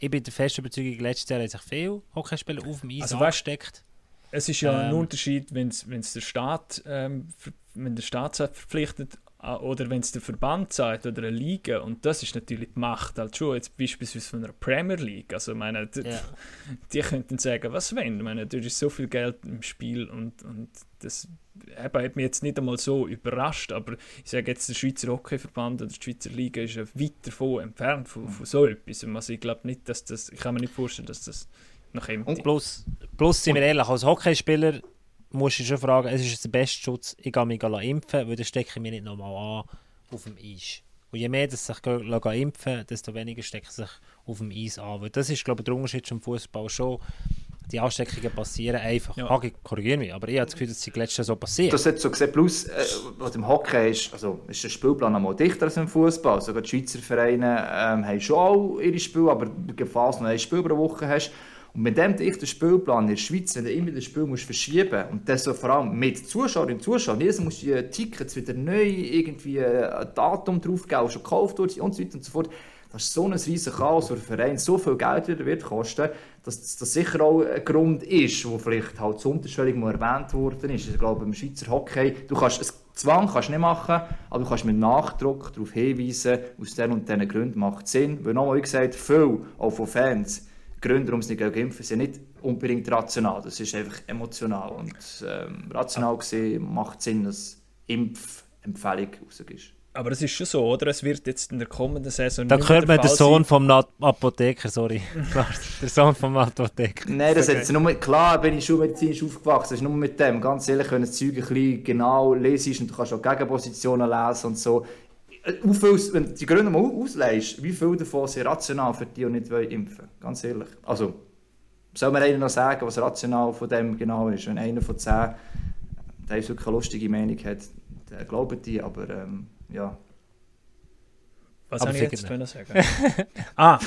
ich bin der festen Überzeugung, letztes Jahr haben sich viele Hockeyspieler auf dem Eis also, angesteckt. Es ist ja ähm, ein Unterschied, wenn es der Staat, ähm, wenn der Staat verpflichtet oder wenn es der Verband sagt oder eine Liga und das ist natürlich die Macht halt schon jetzt beispielsweise von einer Premier League. Also meine die, ja. die könnten sagen was wenn? Ich meine da ist so viel Geld im Spiel und, und das hat mich jetzt nicht einmal so überrascht aber ich sage jetzt der Schweizer Hockeyverband oder die Schweizer Liga ist ja weit davon entfernt von, von so etwas. Also ich glaube nicht dass das ich kann mir nicht vorstellen dass das noch immer und plus, plus sind wir ehrlich als Hockeyspieler musst du schon fragen, es ist der beste Schutz, ich gehe mich impfen, weil dann stecke ich mich nicht nochmal an auf dem Eis. Und je mehr dass sich impfen desto weniger stecke ich sich auf dem Eis an. Weil das ist, glaube ich, der Unterschied zum Fußball schon. Die Ansteckungen passieren einfach. Ja. Hagi, korrigiere mich, aber ich habe das Gefühl, dass sie letztes so passiert. Das hat so gesehen, plus, äh, was im Hockey ist, also ist der Spielplan einmal dichter als im Fußball. Sogar die Schweizer Vereine ähm, haben schon auch ihre Spiele, aber die Gefahr, dass du ein Spiel pro Woche hast, und mit dem ich den Spielplan in der Schweiz, wenn du immer das Spiel musst verschieben und das so vor allem mit Zuschauerinnen und Zuschauern, jedes musst du die Tickets wieder neu irgendwie ein Datum draufgeben, das schon gekauft wurde und so weiter und so fort. Das ist so ein riesiges Chaos, wo der Verein so viel Geld wieder wird kosten, dass das sicher auch ein Grund ist, wo vielleicht halt zu unterschwellig mal erwähnt worden ist. Ich glaube, im Schweizer Hockey, du kannst, es Zwang kannst du nicht machen, aber du kannst mit Nachdruck darauf hinweisen, aus diesen und diesen Gründen macht es Sinn. Weil nochmal gesagt, viele, auch von Fans, Gründe, warum sie nicht impfen, sind nicht unbedingt rational. Das ist einfach emotional. Und ähm, rational gesehen macht es Sinn, dass Impfempfehlung rausgeht. Aber es ist schon so, oder? Es wird jetzt in der kommenden Saison. Da hört man den Sohn vom Apotheker, sorry. der Sohn vom Apotheker. Nein, das okay. jetzt nur, klar bin ich schulmedizinisch aufgewachsen, das ist nur mit dem. Ganz ehrlich, wenn du das Zeug ein bisschen genau lesest und du kannst auch Gegenpositionen lesen und so. Äh, viel, wenn du die Gründe mal ausleihst, wie viel davon sind rational für die, die nicht impfen wollen? Ganz ehrlich. Also, soll man einer noch sagen, was rational von dem genau ist? Wenn einer von zehn der wirklich eine lustige Meinung hat, der glaubt die, aber ähm, ja. Was soll ich jetzt sagen? ah,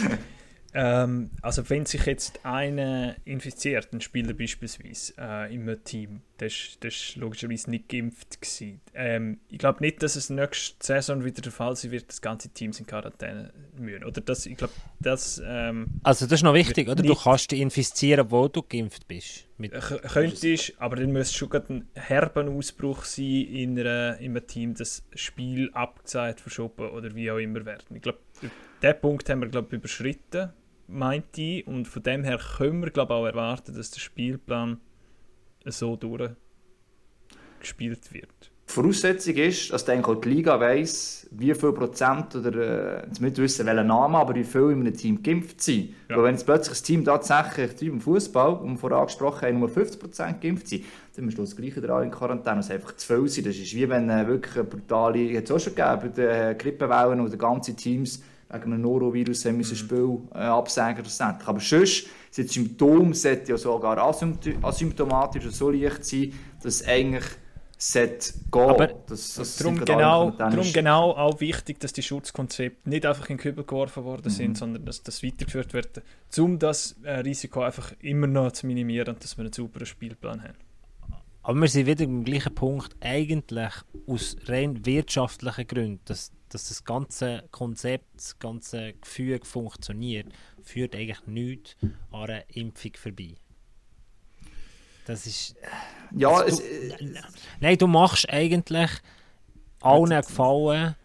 ähm, also wenn sich jetzt einer infiziert, ein Spieler beispielsweise äh, im Team, ist, der ist logischerweise nicht geimpft gewesen. Ähm, ich glaube nicht, dass es nächste Saison wieder der Fall sein wird, dass ganze Teams in Quarantäne müssen. Oder das, ich glaube, das... Ähm, also das ist noch wichtig, oder? Du kannst dich infizieren, wo du geimpft bist. Mit könntest, aber dann müsste schon ein herben Ausbruch sein in, einer, in einem Team, das Spiel abgesagt, verschoben oder wie auch immer werden. Ich glaube, den Punkt haben wir glaube überschritten meinte ich. Und von dem her können wir glaube auch erwarten, dass der Spielplan so durchgespielt wird. Die Voraussetzung ist, dass denke, die Liga weiss, wie viel Prozent oder äh, nicht wissen, welchen Namen, aber wie viel in einem Team geimpft sind. Ja. Weil wenn jetzt plötzlich das Team tatsächlich, im Fußball, um vorher angesprochen haben, nur 50 Prozent geimpft sind, dann musst du das Gleiche dran in Quarantäne, es einfach zu viel sind. Das ist wie wenn äh, wirklich eine brutale, jetzt auch schon gegeben, bei den äh, Grippewellen oder ganze Teams wegen einem Norovirus haben müssen mhm. Spiel äh, absagen schlussendlich. Aber sonst sind die Symptome ja sogar asymptomatisch so leicht sein, dass eigentlich sollte gehen. Aber das, das darum, genau, darum genau auch wichtig, dass die Schutzkonzepte nicht einfach in den Kübel geworfen worden sind, mhm. sondern dass das weitergeführt wird, um das äh, Risiko einfach immer noch zu minimieren und dass wir einen sauberen Spielplan haben. Aber wir sind wieder am gleichen Punkt, eigentlich aus rein wirtschaftlichen Gründen, dass dass das ganze Konzept, das ganze Gefüge funktioniert, führt eigentlich nichts an einer Impfung vorbei. Das ist. Ja, es, du, nein, du machst eigentlich allen Gefallen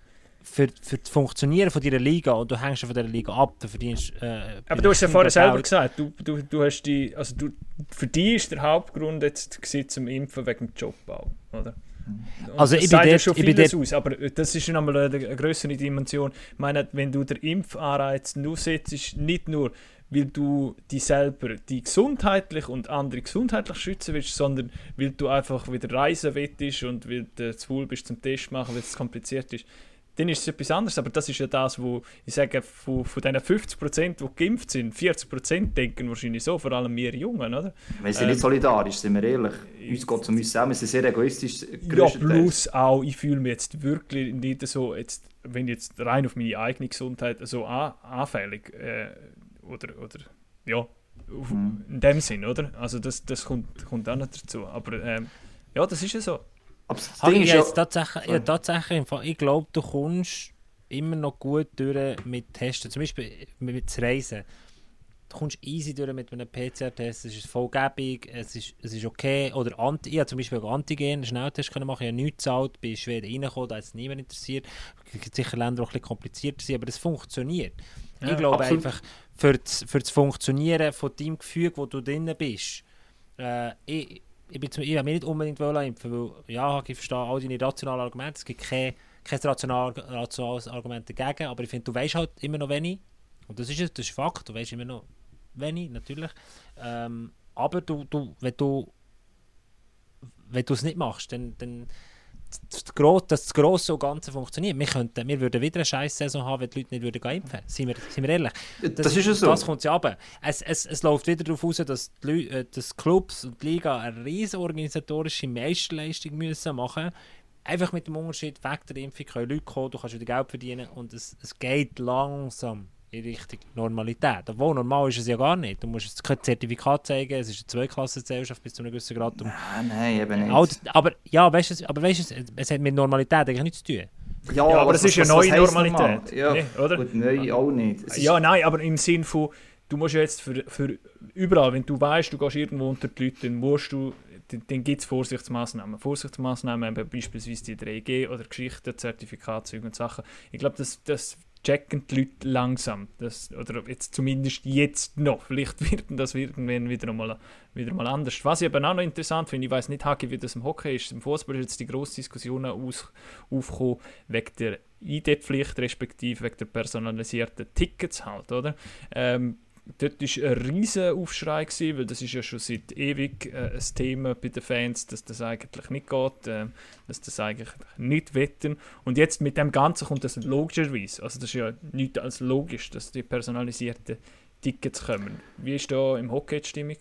für, für das Funktionieren von deiner Liga und du hängst von dieser Liga ab, du verdienst. Äh, Aber du hast ja vorher selber gesagt, du, du, du hast die, also du, für dich ist der Hauptgrund jetzt zum Impfen wegen dem Jobbau, oder? Also ich bin ja schon vieles aus, aber das ist nochmal eine, eine größere Dimension. Ich meine, wenn du den Impfanreiz nur setzt, nicht nur, weil du dich selber die gesundheitlich und andere gesundheitlich schützen willst, sondern weil du einfach wieder reisen willst und weil du zu wohl bist zum Test machen, weil es kompliziert ist dann ist es etwas anderes. Aber das ist ja das, wo ich sage, von, von diesen 50%, die geimpft sind, 40% denken wahrscheinlich so, vor allem wir Jungen, oder? Wir sind ähm, nicht solidarisch, sind wir ehrlich. Uns geht es um uns selber, wir sind sehr egoistisch. Ja, plus auch, ich fühle mich jetzt wirklich nicht so, jetzt, wenn jetzt rein auf meine eigene Gesundheit so an, anfällig äh, oder, oder ja, mhm. in dem Sinn, oder? Also das, das kommt, kommt auch noch dazu. Aber ähm, ja, das ist ja so. Aber das Ding ich, ist tatsächlich, ja, tatsächlich, ich glaube, du kommst immer noch gut durch mit Testen. Zum Beispiel mit Reisen. Du kommst easy durch mit einem PCR-Test, es ist vollgebig, es ist, es ist okay. Oder Anti ich zum Beispiel einen Antigen-Schnelltest machen, ich habe nichts gezahlt, bin in Schweden reingekommen, da hat es niemand interessiert. Es gibt sicher Länder, die ein bisschen komplizierter sind, aber es funktioniert. Ja, ich glaube absolut. einfach, für das, für das Funktionieren von deinem Gefühl, wo du drin bist, äh, ich, ich, bin zum, ich mich nicht unbedingt impfen, weil ja, ich verstehe all deine rationalen Argumente, es gibt kein, kein rationales Argument dagegen, aber ich finde, du weißt halt immer noch wenig, und das ist, das ist Fakt, du weißt immer noch wenig, natürlich, ähm, aber du, du, wenn du wenn es nicht machst, dann, dann das, das Grosse und Ganze funktioniert. Wir, könnten, wir würden wieder eine scheiß Saison haben, wenn die Leute nicht würden gehen impfen würden. Sind wir, sind wir ehrlich? Das, das ist so. Das kommt ja runter. Es, es, es läuft wieder darauf aus, dass die Leute, äh, dass Clubs und die Liga eine riesige organisatorische Meisterleistung müssen machen müssen. Einfach mit dem Unterschied, weg der Impfung können Leute kommen, du kannst wieder Geld verdienen und es, es geht langsam in Richtung Normalität. Obwohl, normal ist es ja gar nicht. Du musst kein Zertifikat zeigen, es ist eine Zweiklassengesellschaft bis zu einem gewissen Grad. Nein, nein, eben nicht. Aber, ja, weißt du, aber weißt du, es hat mit Normalität eigentlich nichts zu tun. Ja, ja aber das ist ja neue Normalität. Normal? Ja, nee, oder? Gut, neu auch nicht. Ja, nein, aber im Sinn von, du musst jetzt für, für überall, wenn du weißt, du gehst irgendwo unter die Leute, dann musst du dann gibt es Vorsichtsmaßnahmen. Vorsichtsmaßnahmen beispielsweise die 3G oder Geschichten, Zertifikatszeuge und Sachen. Ich glaube, das, das checken die Leute langsam. Das, oder jetzt zumindest jetzt noch. Vielleicht wird das irgendwann wieder mal, wieder mal anders. Was ich aber auch noch interessant finde, ich weiß nicht, Haki, wie das im Hockey ist. Im Fußball ist jetzt die grosse Diskussion aus, aufgekommen wegen der ID-Pflicht, respektive wegen der personalisierten Tickets halt, oder? Ähm, dort war ein riesiger Aufschrei, gewesen, weil das ist ja schon seit ewig äh, ein Thema bei den Fans, dass das eigentlich nicht geht, äh, dass das eigentlich nicht wetten. Und jetzt mit dem Ganzen kommt das logischerweise. Also das ist ja nichts als logisch, dass die personalisierten Tickets kommen. Wie ist da im Hockey die Stimmung?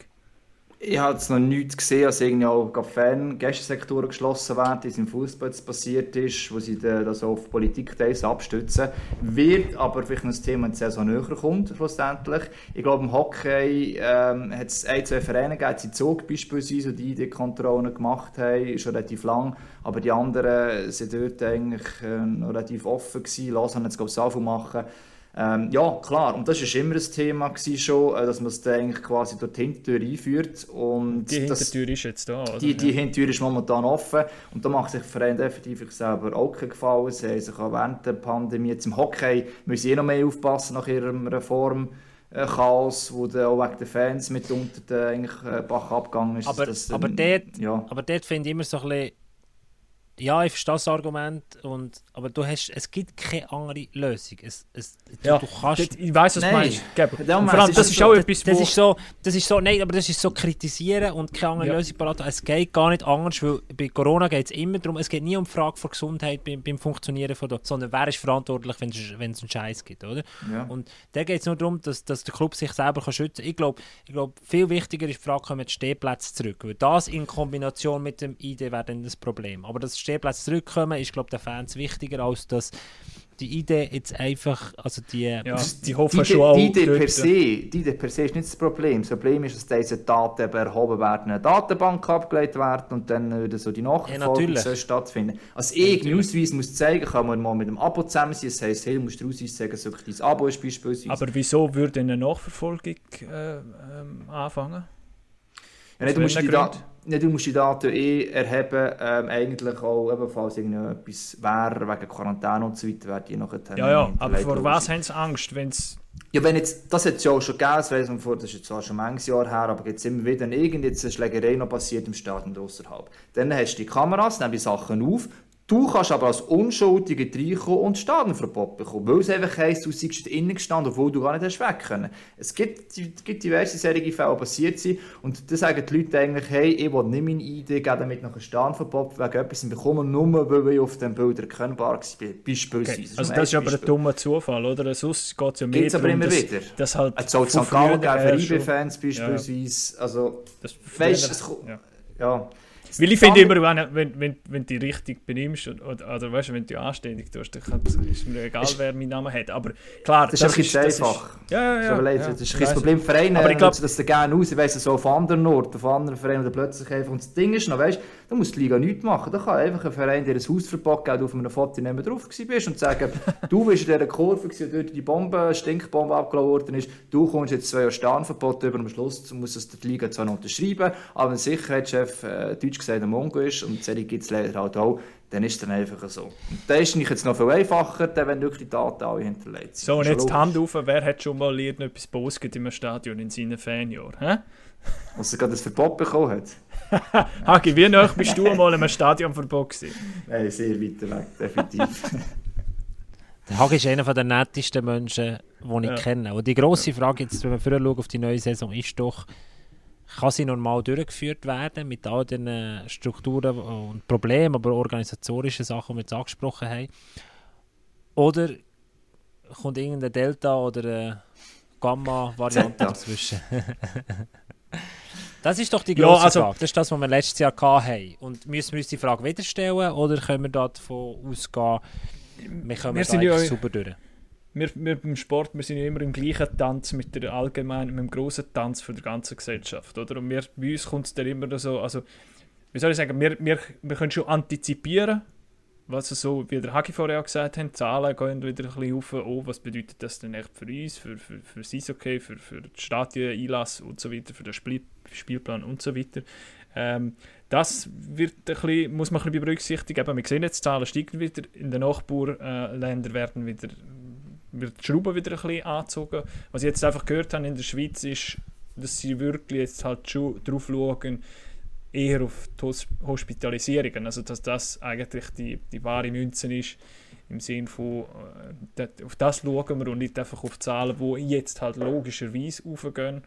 Ich habe jetzt noch nichts gesehen, dass irgendwie auch Fan-Gästesektoren geschlossen werden, es im Fußball passiert ist, wo sie das auf Politik abstützen. Wird aber vielleicht ein Thema, das Saison näher kommt, schlussendlich. Ich glaube, im Hockey ähm, hat es ein, zwei Vereine gegeben, die Zug beispielsweise, die ID-Kontrollen gemacht haben, schon relativ lang. Aber die anderen sind dort eigentlich äh, relativ offen gewesen, lassen jetzt, glaube ich, machen. Ähm, ja, klar, und das war immer ein Thema schon, äh, dass man es dann eigentlich quasi durch die Hintertür einführt. Und die Hintertür ist jetzt da, oder? Die, die ja. Hintertür ist momentan offen und da macht sich der Verein definitiv selber auch keinen Gefallen. Sie haben sich auch während der Pandemie, jetzt im Hockey, müssen eh noch mehr aufpassen nach ihrem Reform. Chaos, wo dann auch wegen den Fans mitunter eigentlich äh, Bach abgegangen ist. Aber, das, aber, dort, ja. aber dort finde ich immer so ein bisschen ja, ich verstehe das Argument, und, aber du hast, es gibt keine andere Lösung. Es, es, ja, du, kannst... Das, ich weiß, was du meinst. Vor allem, das ist auch etwas, das, ist so, das ist so, nein, aber das ist so kritisieren und keine andere ja. Lösung parat. Es geht gar nicht anders, weil bei Corona geht es immer darum, es geht nie um die Frage von Gesundheit beim, beim Funktionieren von der, sondern wer ist verantwortlich, wenn es, wenn es einen Scheiß gibt, oder? Ja. Und da geht es nur darum, dass, dass der Club sich selber kann schützen kann. Ich glaube, ich glaub, viel wichtiger ist die Frage, kommen die Stehplätze zurück, weil das in Kombination mit dem ID wäre dann das Problem. Aber das Stehplätze zurückkommen, ist glaube den Fans wichtiger, als dass die Idee jetzt einfach, also die... Ja, die hoffen die, schon auch... Die Idee, per se, die Idee per se ist nicht das Problem. Das Problem ist, dass diese Daten erhoben werden, eine Datenbank abgelegt werden und dann würde so die Nachfolge ja, stattfinden. Also ja, irgendein Ausweis muss zeigen, kann man mal mit dem Abo zusammen sein, das heisst, hey, musst du Ausweis sagen, so dein Abo ist beispielsweise. Aber wieso würde eine Nachverfolgung äh, ähm, anfangen? Ja, nicht, du, musst die ja, du musst die Daten eh erheben, ähm, eigentlich auch ebenfalls irgendetwas wäre, wegen Quarantäne und so weiter, wäre die nachher Ja, ja, aber vor was haben sie Angst, wenn es... Ja, wenn jetzt, das hat es ja auch schon gegeben, das, weiss man vor, das ist zwar schon manches Jahr her, aber jetzt immer wieder irgendeine Schlägerei noch passiert im Stadion und außerhalb. Dann hast du die Kameras, nehmen die Sachen auf, Du kannst aber als Unschuldiger reinkommen und Stadionverbot bekommen, weil es einfach heisst, du seist innen gestanden, obwohl du gar nicht weg können. Es gibt, gibt diverse solche Fälle, die passiert sind und da sagen die Leute eigentlich, hey, ich will nicht meine Idee, gehe damit nach einem Stadionverbot wegen etwas bekommen, nur weil ich auf dem Bild erkennbar war, beispielsweise. Okay. Also das ist aber ein dummer Zufall, oder? Sonst geht es ja mehr aber immer wieder. Das halt es soll St. Gallen geben für IB-Fans beispielsweise, ja. also, weißt du, ja. ja. Weil ich finde immer, wenn, wenn, wenn, wenn du dich richtig benimmst oder, oder weißt, wenn du anständig tust, dann ist mir egal, wer meinen Namen hat. Aber klar, das, das ist einfach. Ist, ja, ja, ja, leid, ja. Das ist kein Problem. Vereine aber ich glaub, das gerne aus. Ich weiss so auf anderen Orten, auf anderen Vereinen, oder plötzlich einfach. Und das Ding ist noch, weißt da muss die Liga nichts machen. Da kann einfach ein Verein dir ein Hausverbot geben, auf einem Foto mehr drauf bist und sagen, du bist in dieser Kurve, gewesen, dort die Bombe, Stinkbombe abgeladen worden ist, du kommst jetzt zwei Jahre Sternverbot über, am Schluss muss es die Liga zwar noch unterschreiben, aber der Sicherheitschef äh, deutsch gesagt ein Mongo ist, und solche gibt es leider halt auch, dann ist es dann einfach so. Und das ist nicht jetzt noch viel einfacher, wenn wirklich die Daten alle hinterlegt sind. So, und jetzt die Hand auf, wer hat schon mal irgendetwas Böses im Stadion in seinen Fanjahren? Was er gerade das Verbot bekommen hat. Hagi, wie nah bist du mal im Stadionverbot gewesen? Nein, sehr weit weg, definitiv. Der Hagi ist einer der nettesten Menschen, die ich ja. kenne. Und die grosse Frage, jetzt, wenn wir früher auf die neue Saison, ist doch, kann sie normal durchgeführt werden mit all den Strukturen und Problemen, aber organisatorischen Sachen, die wir jetzt angesprochen haben? Oder kommt irgendeine Delta- oder Gamma-Variante dazwischen? das ist doch die große ja, also, Frage. Das ist das, was wir letztes Jahr hatten. Und müssen wir uns die Frage wieder stellen oder können wir davon ausgehen, wir kommen wir da ja, super durch? Wir, wir beim Sport, wir sind ja immer im gleichen Tanz mit der allgemeinen, mit dem grossen Tanz für die ganze Gesellschaft, oder? Und wir, bei uns kommt es dann immer so, also, wie soll ich sagen, wir, wir, wir können schon antizipieren, was so, wie der Hagi vorher auch gesagt hat, Zahlen gehen wieder ein bisschen auf, oh, was bedeutet das denn echt für uns, für, für, für okay, für, für die Stadien, Einlass und so weiter, für den Spiel, Spielplan und so weiter. Ähm, das wird ein bisschen, muss man ein bisschen berücksichtigen. Eben, wir sehen jetzt, die Zahlen steigen wieder. In den Nachbarländern werden wieder, wird die Schrauben wieder ein bisschen angezogen. Was ich jetzt einfach gehört habe in der Schweiz ist, dass sie wirklich jetzt halt schon drauf schauen, eher auf die Hospitalisierungen. Also dass das eigentlich die, die wahre Münze ist, im Sinne von, äh, auf das schauen wir und nicht einfach auf Zahlen, die jetzt halt logischerweise aufgehen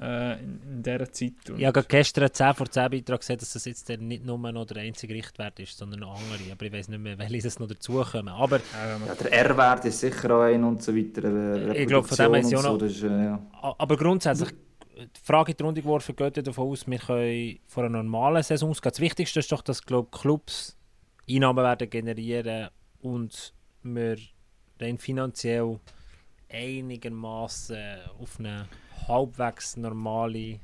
äh, in, in dieser Zeit. Und ich habe gestern einen 10 vor 10 Beitrag gesehen, dass das jetzt nicht nur noch der einzige Richtwert ist, sondern noch andere. Aber ich weiß nicht mehr, welche es noch dazukommen. Aber, ja, der R-Wert ist sicher auch ein und so weiter. Ich glaube, von dem ist ja noch. So, ist, äh, ja. Aber grundsätzlich, die Frage in die Runde geworfen, geht ja davon aus, wir können von einer normalen Saison ausgehen. Das Wichtigste ist doch, dass glaub, Clubs Einnahmen werden generieren und wir rein finanziell einigermaßen auf eine halbwegs normale.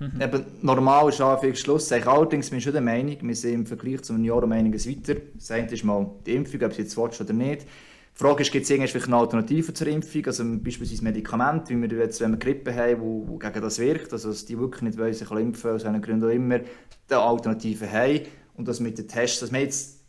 Eben, normal ist Anführungsschluss. Allerdings bin ich schon der Meinung, wir sind im Vergleich zu einem Jahr um einiges weiter. Das eine ist mal die Impfung, ob sie jetzt willst oder nicht. Die Frage ist, gibt es irgendwelche eine Alternative zur Impfung? Also beispielsweise Medikamente, wie wir jetzt, wenn wir Grippe haben, wo gegen das wirkt, also dass die wirklich nicht wollen, sich impfen, aus welchen Gründen auch immer, die Alternativen haben. Und das mit den Tests, dass wir jetzt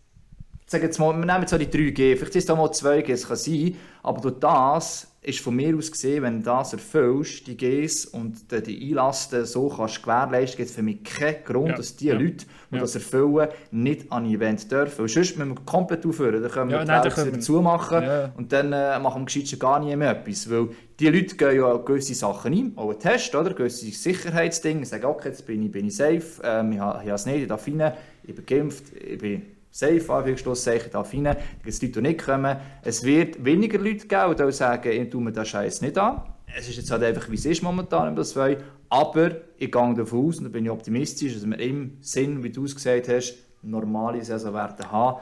sage jetzt mal, wir nehmen jetzt auch die 3G, vielleicht ist es auch mal 2G, es kann sein, aber durch das ist von mir aus gesehen, wenn du das erfüllst, die Gs und die Einlasten so kannst gewährleisten, gibt es für mich keinen Grund, ja. dass die ja. Leute, die ja. das erfüllen, nicht an ein Event dürfen. Weil sonst müssen wir komplett aufhören, dann können wir ja, die Welt wieder zumachen und dann äh, machen wir gescheit gar nie mehr etwas. Weil die Leute gehen ja gewisse Sachen ein, auch einen Test, oder? gewisse Sicherheitsdinge, sagen, okay, jetzt bin ich, bin ich safe, ähm, ich habe es nicht, ich darf rein, ich bin geimpft, ich bin safe, Anführungsschlusszeichen, darf rein, dass Leute nicht kommen. Es wird weniger Leute geben, die sagen, ich tue mir das Scheiß nicht an. Es ist jetzt halt einfach, wie es ist momentan im das 2. Aber ich gehe davon aus, und da bin ich optimistisch, dass wir im Sinn, wie du es gesagt hast, normale Saison werden haben,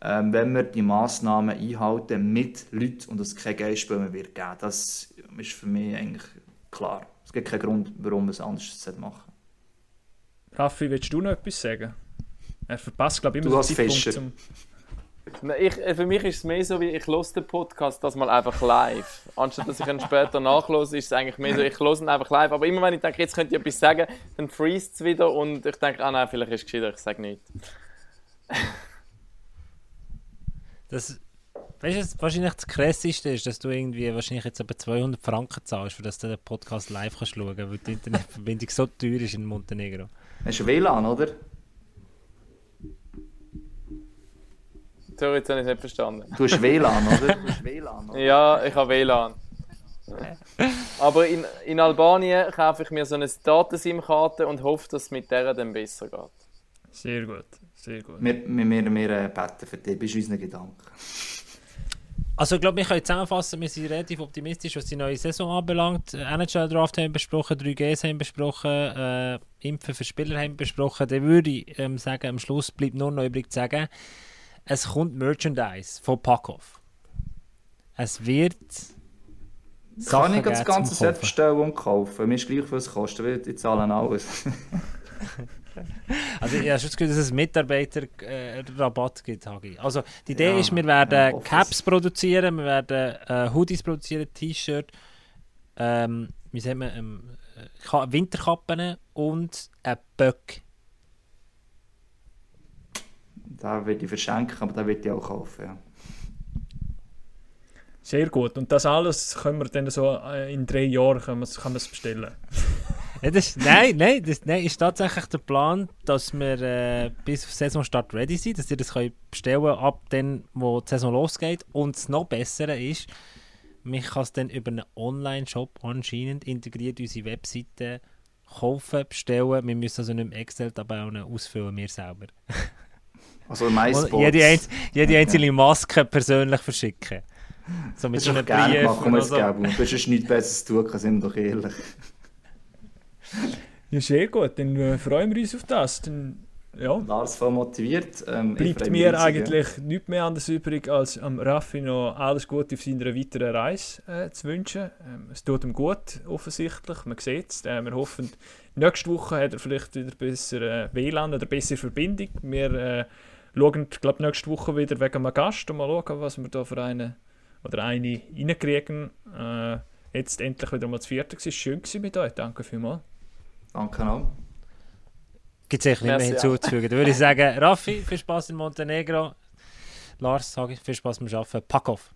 ähm, wenn wir die Massnahmen einhalten mit Leuten und es kein Geistspiel mehr wird geben. Das ist für mich eigentlich klar. Es gibt keinen Grund, warum wir es anders machen Raffi, willst du noch etwas sagen? Er verpasst, glaube ich, immer du den Zeitpunkt Fischer. zum... Ich, äh, für mich ist es mehr so wie, ich höre den Podcast das mal einfach live. Anstatt dass ich ihn später nachlose, ist es eigentlich mehr so, ich höre ihn einfach live. Aber immer wenn ich denke, jetzt könnte ich etwas sagen, dann freest es wieder und ich denke, ah nein, vielleicht ist es gescheiter, ich sage nichts. Das, weißt du, was wahrscheinlich das Krasseste ist, dass du irgendwie wahrscheinlich jetzt etwa 200 Franken zahlst, für dass du den Podcast live kannst schauen kannst, weil die Internetverbindung so teuer ist in Montenegro. Hast du WLAN, oder? Sorry, jetzt habe ich es nicht verstanden. Du hast WLAN, oder? Du hast WLAN, oder? Ja, ich habe WLAN. Aber in, in Albanien kaufe ich mir so eine Datensim-Karte und hoffe, dass es mit der dann besser geht. Sehr gut, sehr gut. Wir, wir, wir, wir äh, beten für dich, bist unseren Gedanken. Also ich glaube, wir können zusammenfassen, wir sind relativ optimistisch, was die neue Saison anbelangt. NHL Draft haben wir besprochen, 3Gs haben wir besprochen, äh, Impfen für Spieler haben wir besprochen. Dann würde ich ähm, sagen, am Schluss bleibt nur noch übrig zu sagen, es kommt Merchandise von Packoff. Es wird. Kann ich das ganze Set bestellen und kaufen? Mir ist gleich, was es kostet, die zahlen alles. also ich habe schon das Gefühl, dass es Mitarbeiterrabatt äh, gibt, Hagi. Also die Idee ja, ist, wir werden ja, Caps produzieren, wir werden äh, Hoodies produzieren, T-Shirt, ähm, wie wir, ähm, äh, Winterkappen und ein Böck da würde ich verschenken, aber da würde ich auch kaufen. Ja. Sehr gut. Und das alles können wir dann so äh, in drei Jahren kann man es bestellen. ja, das, nein, nein, das nein, ist tatsächlich der Plan, dass wir äh, bis auf Saisonstart ready sind, dass ihr das könnt bestellen ab dann, wo die Saison losgeht. Und das noch Bessere ist, man kann es dann über einen Online-Shop anscheinend integriert unsere Webseite kaufen, bestellen. Wir müssen also nicht mehr Excel-Tabellen ausfüllen, wir selber. Also MySpots. Jede, einz jede einzelne Maske persönlich verschicken. So mit das so einem Brief machen wir es so. geben. Du hast nichts Besseres zu tun, sind wir doch ehrlich. Ja, sehr gut. Dann äh, freuen wir uns auf das. Dann, ja. Lars voll motiviert. Ähm, Bleibt mir riesig, eigentlich ja. nichts mehr anderes übrig, als am Raffi noch alles Gute auf seiner weiteren Reise äh, zu wünschen. Ähm, es tut ihm gut, offensichtlich. Man sieht es. Äh, wir hoffen, nächste Woche hat er vielleicht wieder besser äh, WLAN oder bessere Verbindung. Wir äh, schauen, glaube nächste Woche wieder wegen einem Gast und mal schauen, was wir da für eine oder eine reinkriegen. Äh, jetzt endlich wieder mal das vierte. Es war schön mit euch. Danke vielmals. Danke auch. Gibt es nicht mehr hinzuzufügen. Dann würde ich sagen, Raffi, viel Spaß in Montenegro. Lars, sage ich, viel Spaß beim Arbeiten. Pack auf!